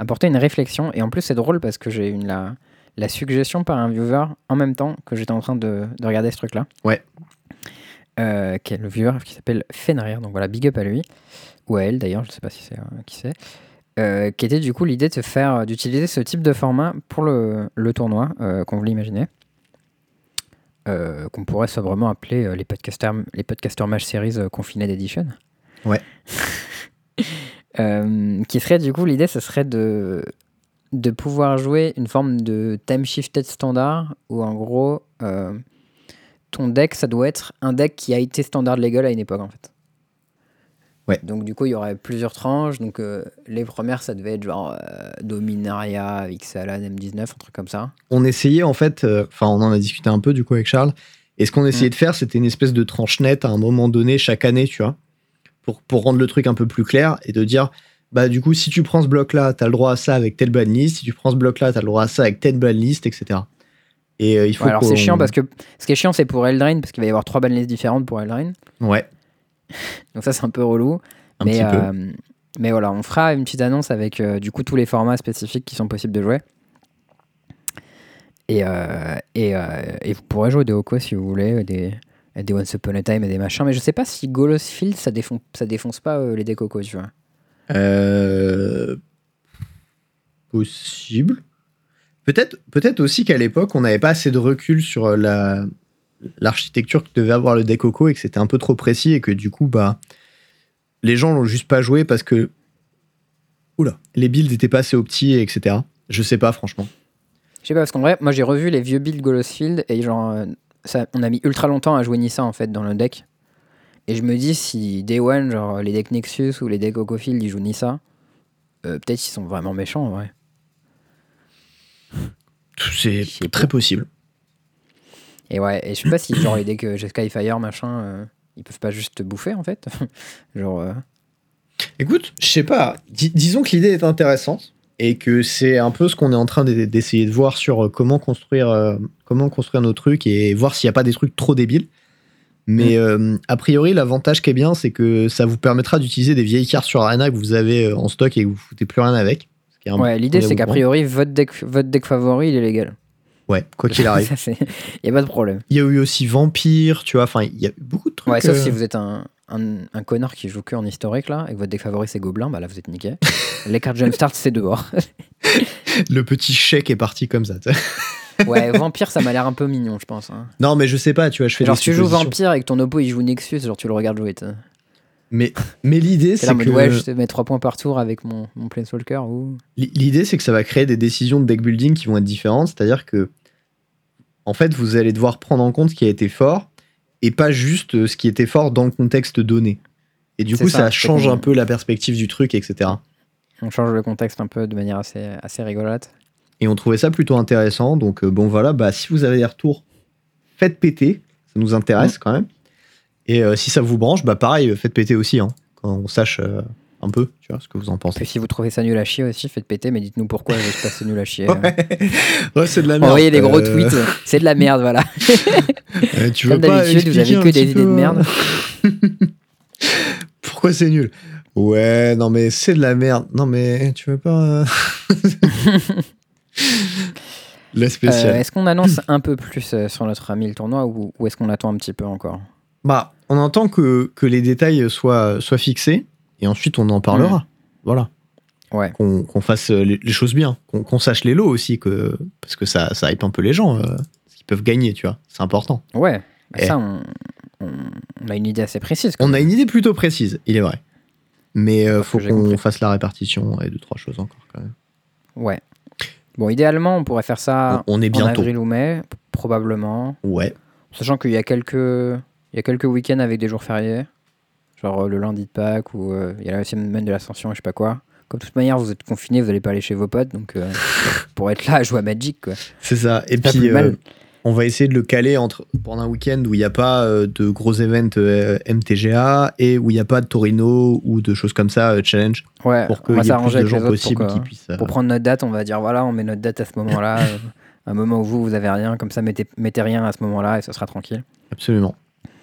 apporté une réflexion. Et en plus, c'est drôle parce que j'ai eu la, la suggestion par un viewer en même temps que j'étais en train de, de regarder ce truc-là. Ouais. Euh, qui est le viewer qui s'appelle Fenrir. Donc voilà, big up à lui. Ou à elle d'ailleurs, je ne sais pas si c'est euh, qui c'est. Euh, qui était du coup l'idée de faire d'utiliser ce type de format pour le, le tournoi euh, qu'on voulait imaginer. Euh, qu'on pourrait sobrement appeler euh, les podcasters les podcaster match series euh, confined edition. Ouais. Euh, qui serait du coup l'idée ce serait de de pouvoir jouer une forme de time shifted standard où en gros euh, ton deck ça doit être un deck qui a été standard legal à une époque en fait. Ouais. Donc du coup il y aurait plusieurs tranches donc euh, les premières ça devait être genre Dominaria, Ixalan, M19 un truc comme ça. On essayait en fait, enfin, on en a discuté un peu du coup avec Charles. Et ce qu'on essayait Mm. de faire, c'était une espèce de tranche nette à un moment donné chaque année, tu vois, pour, pour rendre le truc un peu plus clair et de dire, bah du coup, si tu prends ce bloc-là, t'as le droit à ça avec telle banlist. Si tu prends ce bloc-là, t'as le droit à ça avec telle banlist, etc. Et euh, il faut Ouais, alors c'est chiant parce que ce qui est chiant c'est pour Eldraine parce qu'il va y avoir trois banlists différentes pour Eldraine. Ouais, Donc ça c'est un peu relou. un mais, petit peu. euh, mais voilà, on fera une petite annonce avec euh, du coup tous les formats spécifiques qui sont possibles de jouer. Et, et, et vous pourrez jouer des Oko si vous voulez, des, des Once Upon a Time et des machins. Mais je sais pas si Golos Field ça défonce, ça défonce pas euh, les decks tu vois. Euh, Possible. Peut-être peut aussi qu'à l'époque, on n'avait pas assez de recul sur euh, la l'architecture que devait avoir le deck Coco et que c'était un peu trop précis et que du coup, bah, les gens l'ont juste pas joué parce que oula, les builds étaient pas assez optis, etc. Je sais pas, franchement. Je sais pas, parce qu'en vrai, moi j'ai revu les vieux builds Golos Field et genre, euh, ça, on a mis ultra longtemps à jouer Nissa en fait dans le deck. Et je me dis si Day One, genre les decks Nexus ou les decks Oko Field ils jouent Nissa, euh, peut-être ils sont vraiment méchants en vrai. C'est très possible. Et ouais, et je sais pas si genre les decks euh, Jeskai Fire machin, euh, ils peuvent pas juste te bouffer en fait. genre, euh, Écoute, je sais pas. Dis- disons que l'idée est intéressante et que c'est un peu ce qu'on est en train d'e- d'essayer de voir sur euh, comment construire, euh, comment construire nos trucs et voir s'il n'y a pas des trucs trop débiles. Mais euh, a priori, l'avantage qui est bien, c'est que ça vous permettra d'utiliser des vieilles cartes sur Arena que vous avez en stock et que vous foutez plus rien avec. Ce ouais, l'idée c'est qu'a priori votre deck, votre deck favori il est légal. Ouais, quoi qu'il arrive. Ça, c'est- y a pas de problème. Il y a eu aussi Vampire, tu vois. Enfin, il y a eu beaucoup de trucs. Ouais, sauf euh, si vous êtes un, un, un connard qui joue que en historique là, et que votre deck favori c'est Gobelin, bah là vous êtes niqué. Les cartes Jumpstart c'est dehors. Le petit chèque est parti comme ça. ouais, Vampire ça m'a l'air un peu mignon, je pense. hein. Non, mais je sais pas, tu vois, je fais Genre des tu joues. Vampire et que ton oppo il joue Nexus, genre tu le regardes jouer. t'sais. Mais, mais l'idée, c'est que. ouais, je mets 3 points par tour avec mon, mon Planeswalker ou. L'idée, c'est que ça va créer des décisions de deck building qui vont être différentes. C'est-à-dire que, en fait, vous allez devoir prendre en compte ce qui a été fort et pas juste euh, ce qui était fort dans le contexte donné. Et du coup, ça, change un peu la perspective du truc, etc. On change le contexte un peu de manière assez, assez rigolote. Et on trouvait ça plutôt intéressant. Donc, euh, bon, voilà, bah, si vous avez des retours, faites péter. Ça nous intéresse quand même. Et euh, si ça vous branche, bah, pareil, faites péter aussi. Hein, quand on sache euh, un peu, tu vois, ce que vous en pensez. Puis si vous trouvez ça nul à chier aussi, faites péter, mais dites-nous pourquoi je trouve pas ça nul à chier. Ouais, Ouais, c'est de la merde. Envoyez des gros Euh, tweets, c'est de la merde, voilà. euh, tu veux Comme pas d'habitude, vous avez que des idées de merde. Pourquoi c'est nul? Ouais, non mais c'est de la merde. Non mais tu veux pas... euh, la Euh, spéciale. est-ce qu'on annonce un peu plus euh, sur notre ami le tournoi ou, ou est-ce qu'on attend un petit peu encore? Bah, on entend que, que les détails soient, soient fixés et ensuite on en parlera. Voilà. Ouais. Qu'on fasse euh, les, les choses bien. Qu'on sache les lots aussi, que, parce que ça, ça hype un peu les gens. euh, ce qu'ils peuvent gagner, tu vois. C'est important. Ouais, bah Eh. ça, on, a une idée assez précise. On même. a une idée plutôt précise, il est vrai. Mais euh, faut qu'on fasse la répartition et deux, trois choses encore quand même. Ouais. Bon, idéalement, on pourrait faire ça on, on est en avril ou mai, probablement. Ouais. Sachant qu'il y a quelques, il y a quelques week-ends avec des jours fériés. Genre euh, le lundi de Pâques ou euh, il y a la semaine de l'Ascension je sais pas quoi. Comme de toute manière, vous êtes confiné, vous n'allez pas aller chez vos potes, donc euh, pour être là à jouer à Magic, quoi. C'est ça. Et puis, on va essayer de le caler entre, pendant un week-end où il n'y a pas euh, de gros events euh, MTGA et où il n'y a pas de Torino ou de choses comme ça, euh, challenge, Ouais, pour on qu'il va y ait s'arranger avec gens les autres possibles pour, qui que- puissent. pour prendre notre date. On va dire voilà, on met notre date à ce moment-là, un moment où vous vous avez rien, comme ça mettez, mettez rien à ce moment-là et ce sera tranquille. Absolument.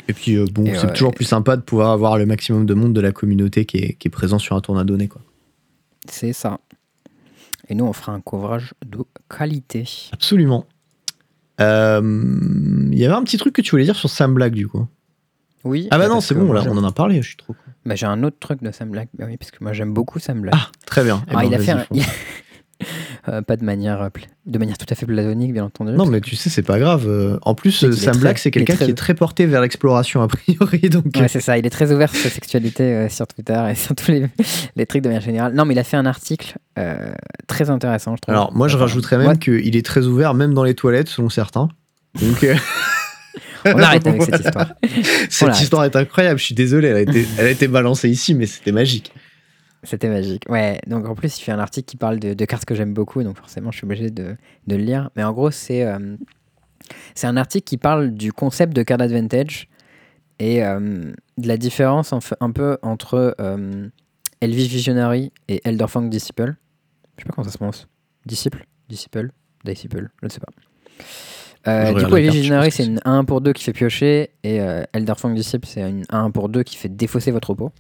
Et puis, euh, bon, c'est ouais. toujours plus sympa de pouvoir avoir le maximum de monde de la communauté qui est, qui est présent sur un tournoi donné. Quoi. C'est ça. Et nous, on fera un couvrage de qualité. Absolument. Euh, Il y avait un petit truc que tu voulais dire sur Sam Black, du coup. Oui. Ah bah non, c'est bon, là, on en a parlé, je suis trop. Bah, j'ai un autre truc de Sam Black. Bah oui, parce que moi j'aime beaucoup Sam Black. Ah, très bien. Eh Alors, ben, il a fait un-. Euh, pas de manière, euh, de manière tout à fait platonique, bien entendu. Non, mais tu sais, c'est pas grave. Euh, En plus, Sam Black, c'est quelqu'un très- qui est très porté vers l'exploration, a priori. Donc, Ouais, c'est ça. Il est très ouvert sur sa sexualité euh, sur Twitter et sur tous les, les trucs de manière générale. Non, mais il a fait un article euh, très intéressant, je trouve. Alors, moi, je rajouterais même qu'il est très ouvert, même dans les toilettes, selon certains. Donc, on arrête avec cette histoire. cette histoire est incroyable. Je suis désolé, elle a été, elle a été balancée ici, mais c'était magique. C'était magique. Ouais, donc en plus, il fait un article qui parle de, de cartes que j'aime beaucoup, donc forcément, je suis obligé de, de le lire. Mais en gros, c'est euh, c'est un article qui parle du concept de card advantage et euh, de la différence en un peu entre euh, Elvis Visionary et Elderfang Disciple. Je sais pas comment ça se prononce. Disciple? Disciple? Disciple? Je ne sais pas. Du coup, Elvis Visionary, c'est une 1 pour 2 qui fait piocher et Elderfang Disciple, c'est une 1 pour 2 qui fait défausser votre repos.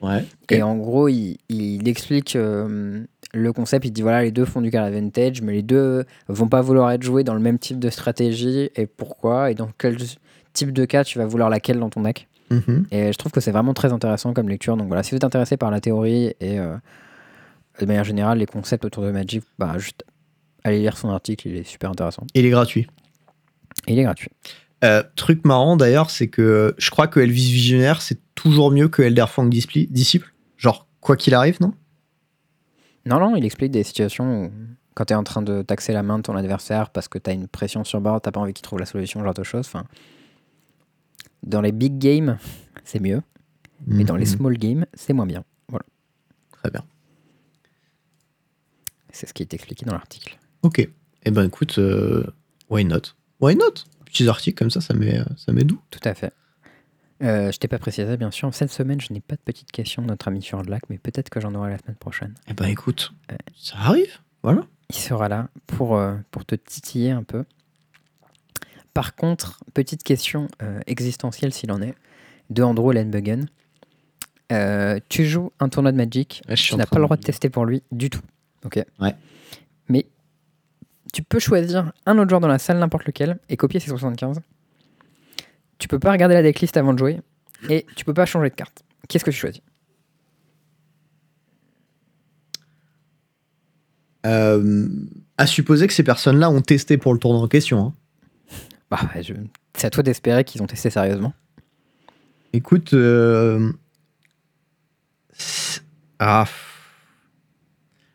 Ouais. Et en gros, il, il explique euh, le concept. Il dit voilà, les deux font du card advantage, mais les deux vont pas vouloir être joués dans le même type de stratégie. Et pourquoi Et dans quel type de cas tu vas vouloir laquelle dans ton deck Mhm. Et je trouve que c'est vraiment très intéressant comme lecture. Donc voilà, si vous êtes intéressé par la théorie et euh, de manière générale les concepts autour de Magic, bah juste allez lire son article. Il est super intéressant. Il est gratuit. Il est gratuit. Euh, truc marrant d'ailleurs, c'est que je crois que Elvis Visionnaire, c'est toujours mieux que Elderfang Disple- Disciple? Genre, quoi qu'il arrive, non? Non, non, il explique des situations où quand tu es en train de taxer la main de ton adversaire parce que tu as une pression sur bord, t'as pas envie qu'il trouve la solution, genre de choses. Enfin, dans les big games, c'est mieux, mais dans les Mhm. small games, c'est moins bien. Voilà, Très bien. c'est ce qui est expliqué dans l'article. Ok. Eh ben écoute, euh, why not? Why not? Petits articles comme ça, ça met, ça met doux. Tout à fait. Euh, je t'ai pas précisé, bien sûr. Cette semaine, je n'ai pas de petites questions de notre ami sur le lac, mais peut-être que j'en aurai la semaine prochaine. Eh ben écoute, Ouais. ça arrive. Voilà. Il sera là pour, euh, pour te titiller un peu. Par contre, petite question euh, existentielle s'il en est, de Andrew Lenbuggen. Euh, tu joues un tournoi de Magic, Ouais, tu n'as pas le droit de tester pour lui du tout. Ok. Ouais. Mais tu peux choisir un autre joueur dans la salle, n'importe lequel, et copier ses 75. Tu peux pas regarder la decklist avant de jouer, et tu peux pas changer de carte. Qu'est-ce que tu choisis? Euh, à supposer que ces personnes-là ont testé pour le tournoi en question. hein. bah, je- C'est à toi d'espérer qu'ils ont testé sérieusement. Écoute, euh, ah.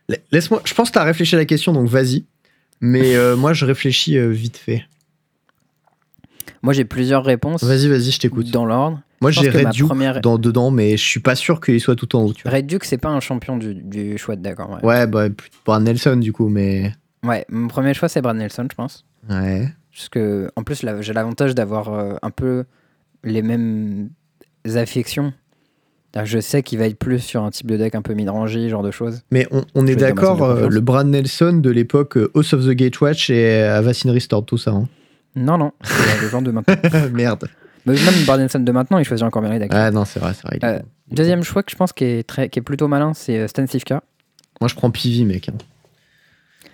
La- Laisse-moi. Je pense que tu as réfléchi à la question, donc vas-y. Mais euh, moi, je réfléchis vite fait. Moi, j'ai plusieurs réponses Vas-y, vas-y, je t'écoute. dans l'ordre. Moi, j'ai Red Duke première- dans, dedans, mais je suis pas sûr qu'il soit tout en haut. Tu vois. Red Duke, c'est pas un champion du, du choix de deck en vrai. Ouais, bah, pas Nelson, du coup, mais. Ouais, mon premier choix, c'est Brad Nelson, je pense. Ouais. Parce que, en plus, là, j'ai l'avantage d'avoir euh, un peu les mêmes affections. Je sais qu'il va être plus sur un type de deck un peu mid-rangey, genre de choses. Mais on, est ma d'accord, euh, le Brad Nelson de l'époque euh, House of the Gatewatch et Avacyn Restored, tout ça. hein. Non, non, c'est le genre de maintenant. Merde. Mais même Brad Nelson de maintenant, il choisit encore bien les decks. Ah non, c'est vrai, c'est vrai. il Euh. Deuxième choix que je pense qui est, très, qui est plutôt malin, c'est euh, Stan Sivka. Moi, je prends Pivi, mec. hein.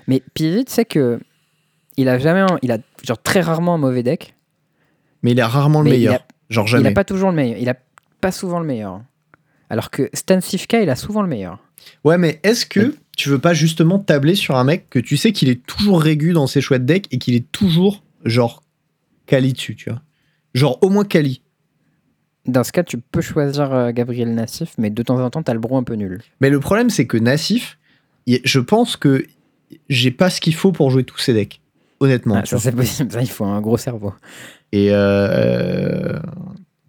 Mais Pivot, tu sais que il a jamais, un- il a genre très rarement un mauvais deck. Mais il est rarement le Mais il meilleur. a- Genre Il jamais. a pas toujours le meilleur. Il a pas souvent le meilleur. Alors que Stan Sivka, il a souvent le meilleur. Ouais, mais est-ce que tu veux pas justement tabler sur un mec que tu sais qu'il est toujours régu dans ses choix de deck et qu'il est toujours, genre, quali dessus, tu vois Genre, au moins quali. Dans ce cas, tu peux choisir euh, Gabriel Nassif, mais de temps en temps, t'as le bro un peu nul. Mais le problème, c'est que Nassif, je pense que j'ai pas ce qu'il faut pour jouer tous ces decks. Honnêtement. Ah, ça, c'est possible. Ça, il faut un gros cerveau. Et, euh,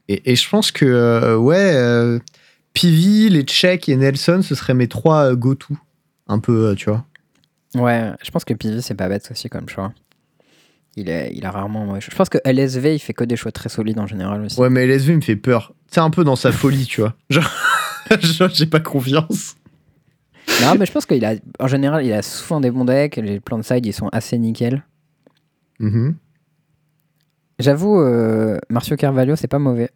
et, et je pense que, euh, ouais, euh, Pivi, les Tchèques et Nelson, ce seraient mes trois go-to. Un peu, tu vois. Ouais, je pense que Pivi, c'est pas bête aussi comme choix. Il, est, il a rarement. Je pense que LSV, il fait que des choix très solides en général aussi. Ouais, mais LSV me fait peur. C'est un peu dans sa folie, tu vois. Genre, j'ai pas confiance. Non, mais je pense qu'il a. En général, il a souvent des bons decks. Les plans de side, ils sont assez nickel. Mhm. J'avoue, euh, Marcio Carvalho, c'est pas mauvais.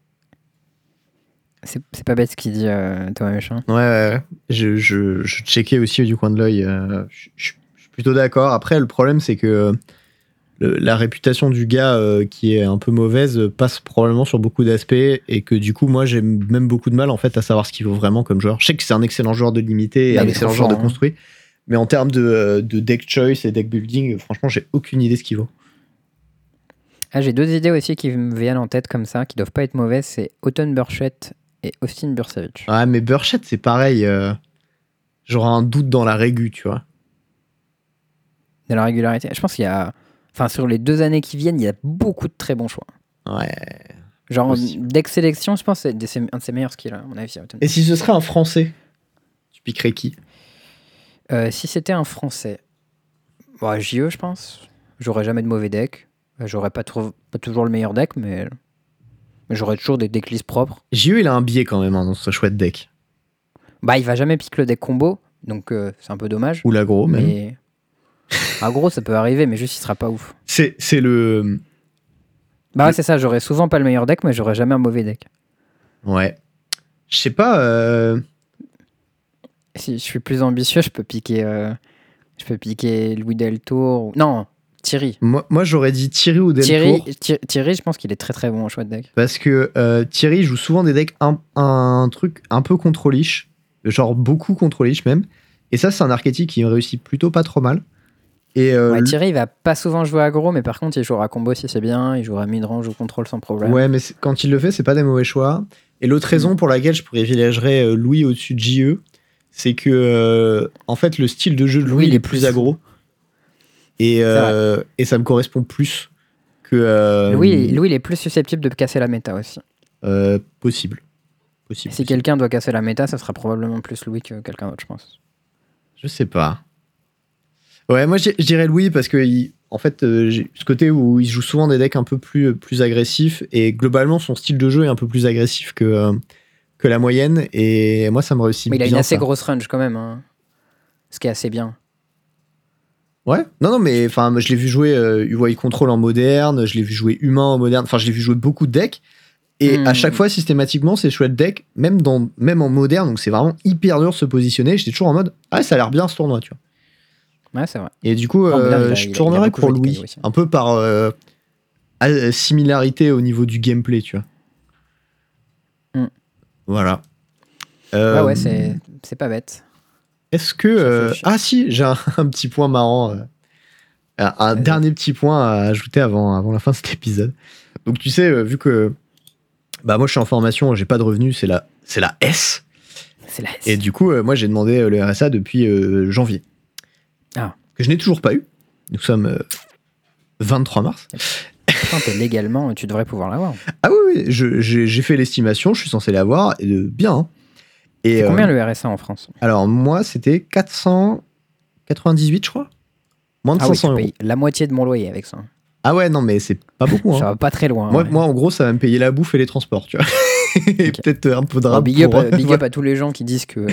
C'est pas bête ce qu'il dit, euh, Thomas Méchin. Ouais, ouais, ouais. Je, je, je checkais aussi du coin de l'œil. euh, je, je- je suis plutôt d'accord. Après, le problème, c'est que euh, le- la réputation du gars euh, qui est un peu mauvaise euh, passe probablement sur beaucoup d'aspects et que du coup, moi, j'ai même beaucoup de mal en fait à savoir ce qu'il vaut vraiment comme joueur. Je sais que c'est un excellent joueur de limité et Bah, un excellent joueur de hein. construit. Mais en termes de, euh, de deck choice et deck building, franchement, j'ai aucune idée ce qu'il vaut. Ah, J'ai deux idées aussi qui me viennent en tête comme ça, qui doivent pas être mauvaises. C'est Autumn Burchett et Austin Bursavich. Ouais, mais Burchett, c'est pareil. euh, J'aurais un doute dans la régu, tu vois. De la régularité. Je pense qu'il y a. Enfin, sur les deux années qui viennent, il y a beaucoup de très bons choix. Ouais. Genre, deck sélection, je pense c'est un de ses meilleurs skills, à mon avis. Autumn. Et si ce serait un Français, tu piquerais qui? Euh, si c'était un français, bah, JE, je pense. J'aurais jamais de mauvais deck. Euh, J'aurais pas, trop- pas toujours le meilleur deck, mais, mais j'aurais toujours des decklists propres. JE, il a un biais quand même hein, dans ce chouette deck. Bah, il va jamais piquer le deck combo, donc euh, c'est un peu dommage. Ou l'agro, même. Mais. Ah, gros, ça peut arriver, mais juste il sera pas ouf. C'est c'est le. Bah, ouais, c'est ça, j'aurais souvent pas le meilleur deck, mais j'aurais jamais un mauvais deck. Ouais. Je sais pas. euh, Si je suis plus ambitieux, je peux piquer. euh, Je peux piquer Louis Deltour. ou- Non, Thierry. Moi, moi j'aurais dit Thierry ou Deltour. Thierry, Thi- Thierry, je pense qu'il est très très bon au choix de deck. Parce que euh, Thierry joue souvent des decks un, un truc un peu contrôlish. Genre beaucoup contrôlish même. Et ça, c'est un archétype qui réussit plutôt pas trop mal. Et euh, Ouais, Thierry, il va pas souvent jouer aggro, mais par contre, il jouera combo si c'est bien, il jouera midrange ou contrôle sans problème. Ouais, mais quand il le fait, c'est pas des mauvais choix. Et l'autre raison pour laquelle je privilégierais euh, Louis au-dessus de JE, c'est que, euh, en fait, le style de jeu de Louis, Louis, il est plus plus- aggro. Et, euh, et ça me correspond plus que. Louis, Louis, il est plus susceptible de casser la méta aussi. possible. Possible. Si quelqu'un doit casser la méta, ça sera probablement plus Louis que quelqu'un d'autre, je pense. Je sais pas. Ouais, moi, je dirais Louis parce que, il- en fait, euh, ce côté où il joue souvent des decks un peu plus, plus agressifs et globalement, son style de jeu est un peu plus agressif que, euh, que la moyenne. Et moi, ça me réussit mais il a bien. une assez ça. grosse range quand même, hein. ce qui est assez bien. Ouais, non, non, mais enfin, je l'ai vu jouer euh, UI Control en moderne, je l'ai vu jouer humain en moderne, enfin, je l'ai vu jouer beaucoup de decks. Et Hmm. à chaque fois, systématiquement, c'est chouette deck, même, dans, même en moderne, donc c'est vraiment hyper dur de se positionner. J'étais toujours en mode, ah, ça a l'air bien ce tournoi, tu vois. Ouais, c'est vrai. Et du coup, euh, a- je beaucoup pour Louis, aussi. un peu par euh, similarité au niveau du gameplay, tu vois. Hmm. Voilà. Ouais, Euh, ouais, c'est c'est pas bête. Est-ce que. Euh, ah, si, j'ai un, un petit point marrant. euh, un dernier petit point à ajouter avant, avant la fin de cet épisode. Donc, tu sais, vu que. Bah, moi, je suis en formation, j'ai pas de revenus, c'est la, c'est la S. C'est la Et du coup, euh, moi, j'ai demandé le RSA depuis euh, janvier. Que je n'ai toujours pas eu. Nous sommes euh, 23 mars. Pourtant, t'es légalement, tu devrais pouvoir l'avoir. Ah oui, j'ai fait l'estimation, je suis censé l'avoir, et de bien. hein. Et C'est euh, combien le RSA en France? Alors, moi, c'était 498, je crois. Moins de Ah oui, 500 tu euros. la moitié de mon loyer avec ça. Ah ouais, non, mais c'est pas beaucoup. hein. Ça va pas très loin. Moi, ouais. moi, en gros, ça va me payer la bouffe et les transports, tu vois. et peut-être un peu de rap big up, pour- euh, big up voilà. à tous les gens qui disent que,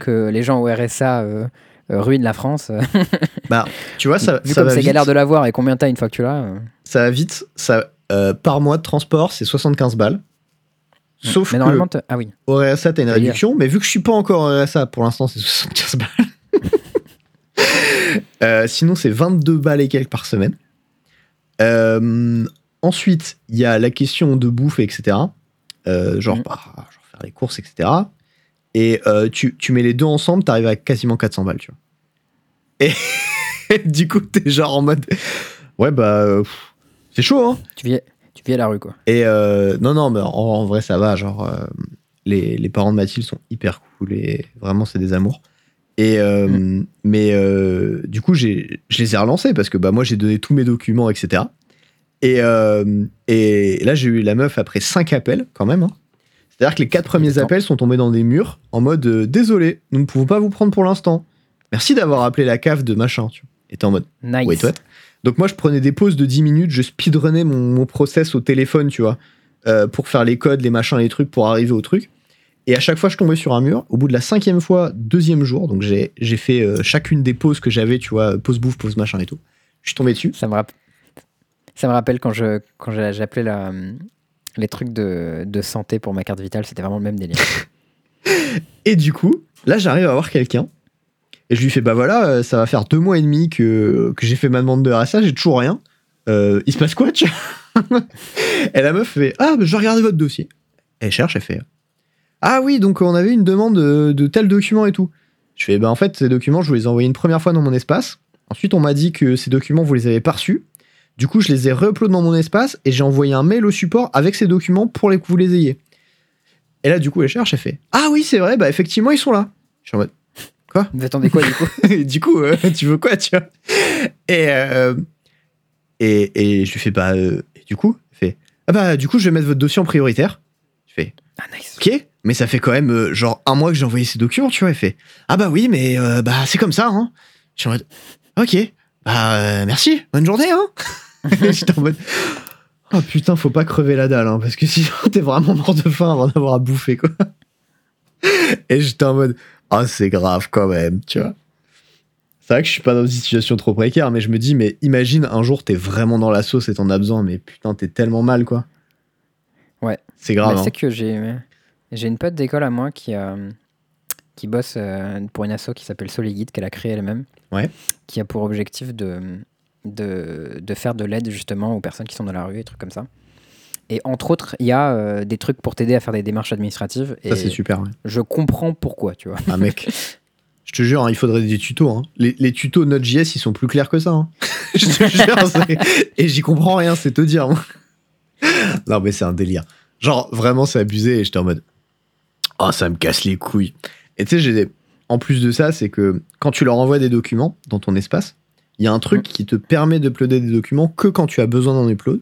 que les gens au RSA euh, euh, ruinent la France. Bah, tu vois, ça, Vu ça comme va c'est galère de l'avoir et combien t'as une fois que tu l'as. euh. Ça va vite. Ça, euh, par mois de transport, c'est 75 balles. Sauf Mais que normalement, t'as- ah oui. au RSA, t'as une dire- réduction, mais vu que je suis pas encore au RSA, pour l'instant, c'est 75 balles. Euh, sinon, c'est 22 balles et quelques par semaine. Euh, ensuite, il y a la question de bouffe, etc. Euh, genre, Mhm. bah, genre faire les courses, etc. Et euh, tu, tu mets les deux ensemble, t'arrives à quasiment 400 balles, tu vois. Et du coup, t'es genre en mode. Ouais, bah. euh, c'est chaud, hein. Tu vis, tu vis à la rue, quoi. Et euh, non, non, mais en, en vrai, ça va. Genre, euh, les, les parents de Mathilde sont hyper cool et vraiment, c'est des amours. Et euh, mais du coup, j'ai, je les ai relancés parce que bah moi, j'ai donné tous mes documents, etc. Et, et là, j'ai eu la meuf après cinq appels quand même. hein. C'est-à-dire que les quatre premiers appels sont tombés dans des murs en mode euh, désolé, nous ne pouvons pas vous prendre pour l'instant. Merci d'avoir appelé la cave de machin. Tu vois. Et t'es en mode Nice. wait, what? Donc moi je prenais des pauses de 10 minutes, je speedrunnais mon, mon process au téléphone, tu vois, euh, pour faire les codes, les machins, les trucs, pour arriver au truc. Et à chaque fois je tombais sur un mur. Au bout de la cinquième fois, deuxième jour, donc j'ai j'ai fait euh, chacune des pauses que j'avais, tu vois, pause bouffe, pause machin et tout. Je suis tombé dessus. Ça me, rapp- ça me rappelle quand je quand j'appelais la, les trucs de, de santé pour ma carte vitale, c'était vraiment le même délire. Et du coup, là, j'arrive à voir quelqu'un. Et je lui fais, bah voilà, euh, ça va faire deux mois et demi que, j'ai fait ma demande de RSA, j'ai toujours rien. Euh, il se passe quoi, tu Et la meuf fait, ah, bah, je vais regarder votre dossier. Elle cherche, elle fait, ah oui, donc on avait une demande de, de tel document et tout. Je fais, bah en fait, ces documents, je vous les ai envoyés une première fois dans mon espace. Ensuite, on m'a dit que ces documents, vous les avez pas reçus. Du coup, je les ai re-uploadés dans mon espace et j'ai envoyé un mail au support avec ces documents pour les, que vous les ayez. Et là, du coup, elle cherche, elle fait Ah oui, c'est vrai, bah effectivement, ils sont là. Je suis en mode Vous attendez quoi du coup? Du coup, euh, tu veux quoi, tu vois? Et, euh, et, et je lui fais Bah, euh, et du coup, elle fait Ah bah, du coup, je vais mettre votre dossier en prioritaire. Je fais Ah nice. Ok, mais ça fait quand même genre un mois que j'ai envoyé ces documents, tu vois. Elle fait Ah bah oui, mais bah c'est comme ça, hein. Je suis en mode Ok, bah euh, merci, bonne journée, hein. J'étais en mode Oh putain, faut pas crever la dalle, hein, parce que sinon t'es vraiment mort de faim avant d'avoir à bouffer, quoi. Et j'étais en mode Ah, c'est grave quand même, tu vois. C'est vrai que je suis pas dans une situation trop précaire, mais je me dis, mais imagine un jour t'es vraiment dans la sauce et t'en as besoin, mais putain, t'es tellement mal, quoi. Ouais. C'est grave. Hein. c'est que j'ai j'ai une pote d'école à moi qui qui bosse euh, pour une asso qui s'appelle Soliguide qu'elle a créée elle-même. Ouais. Qui a pour objectif de de, de faire de l'aide justement aux personnes qui sont dans la rue et trucs comme ça. Et entre autres, il y a euh, des trucs pour t'aider à faire des démarches administratives. Ça, et c'est super, ouais. je comprends pourquoi, tu vois. Ah, mec. Je te jure, hein, il faudrait des tutos. hein. Les, les tutos Node.js, ils sont plus clairs que ça. hein. je te jure. Et j'y comprends rien, c'est te dire. non, mais c'est un délire. Genre, vraiment, c'est abusé. Et j'étais en mode. Oh, ça me casse les couilles. Et tu sais, j'ai des- en plus de ça, c'est que quand tu leur envoies des documents dans ton espace, il y a un truc qui te permet d'uploader des documents que quand tu as besoin d'en upload.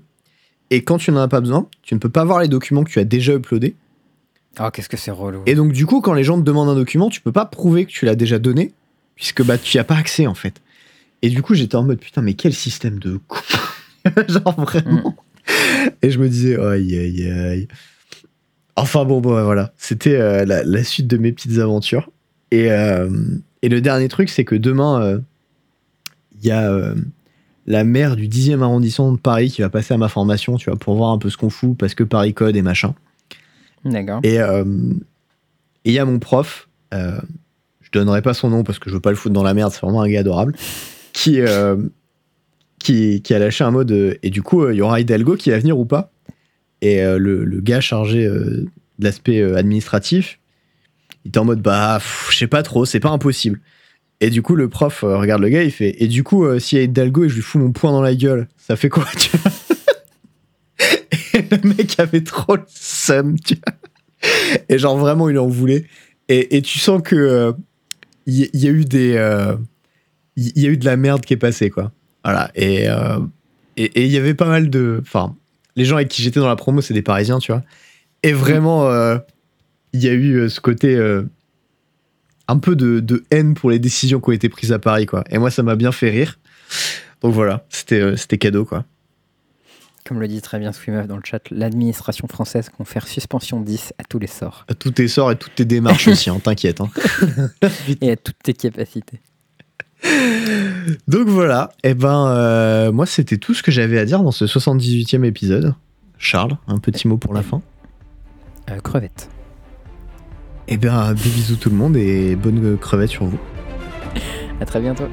Et quand tu n'en as pas besoin, tu ne peux pas voir les documents que tu as déjà uploadés. Ah, qu'est-ce que c'est relou. Et donc, du coup, quand les gens te demandent un document, tu peux pas prouver que tu l'as déjà donné, puisque bah, tu n'y as pas accès, en fait. Et du coup, j'étais en mode, putain, mais quel système de con. Genre, vraiment. Et je me disais, aïe, aïe, aïe. Enfin, bon, bon, voilà. C'était euh, la, la suite de mes petites aventures. Et, euh, et le dernier truc, c'est que demain, euh, il y a euh, la maire du 10e arrondissement de Paris qui va passer à ma formation, tu vois, pour voir un peu ce qu'on fout, parce que Paris Code et machin. D'accord. Et euh, il y a mon prof, euh, je donnerai pas son nom parce que je veux pas le foutre dans la merde, c'est vraiment un gars adorable, qui, euh, qui, qui a lâché un mot de. Et du coup, il y aura Hidalgo qui va venir ou pas. Et le, le gars chargé de l'aspect administratif, il était en mode bah, je sais pas trop, c'est pas impossible. Et du coup, le prof euh, regarde le gars, il fait Et du coup, euh, s'il y a Hidalgo et je lui fous mon poing dans la gueule, ça fait quoi tu vois? Le mec avait trop le seum, tu vois? Et genre, vraiment, il en voulait. Et, et tu sens que euh, il y, il y a eu des. euh, Il y, a eu de la merde qui est passée, quoi. Voilà. Et euh, et il y avait pas mal de. Enfin, les gens avec qui j'étais dans la promo, c'est des Parisiens, tu vois. Et vraiment, euh, il y a eu euh, ce côté. euh, un peu de, de haine pour les décisions qui ont été prises à Paris, quoi. Et moi, ça m'a bien fait rire. Donc voilà, c'était euh, c'était cadeau, quoi. Comme le dit très bien Swimeuf dans le chat, l'administration française confère suspension 10 à tous les sorts À tous tes sorts et toutes tes démarches aussi, hein, t'inquiète. hein. et à toutes tes capacités. Donc voilà, et ben euh, moi c'était tout ce que j'avais à dire dans ce 78e épisode. Charles, un petit mot pour la fin? Euh, crevette. Et ben des bisous tout le monde et bonne crevette sur vous. À très bientôt.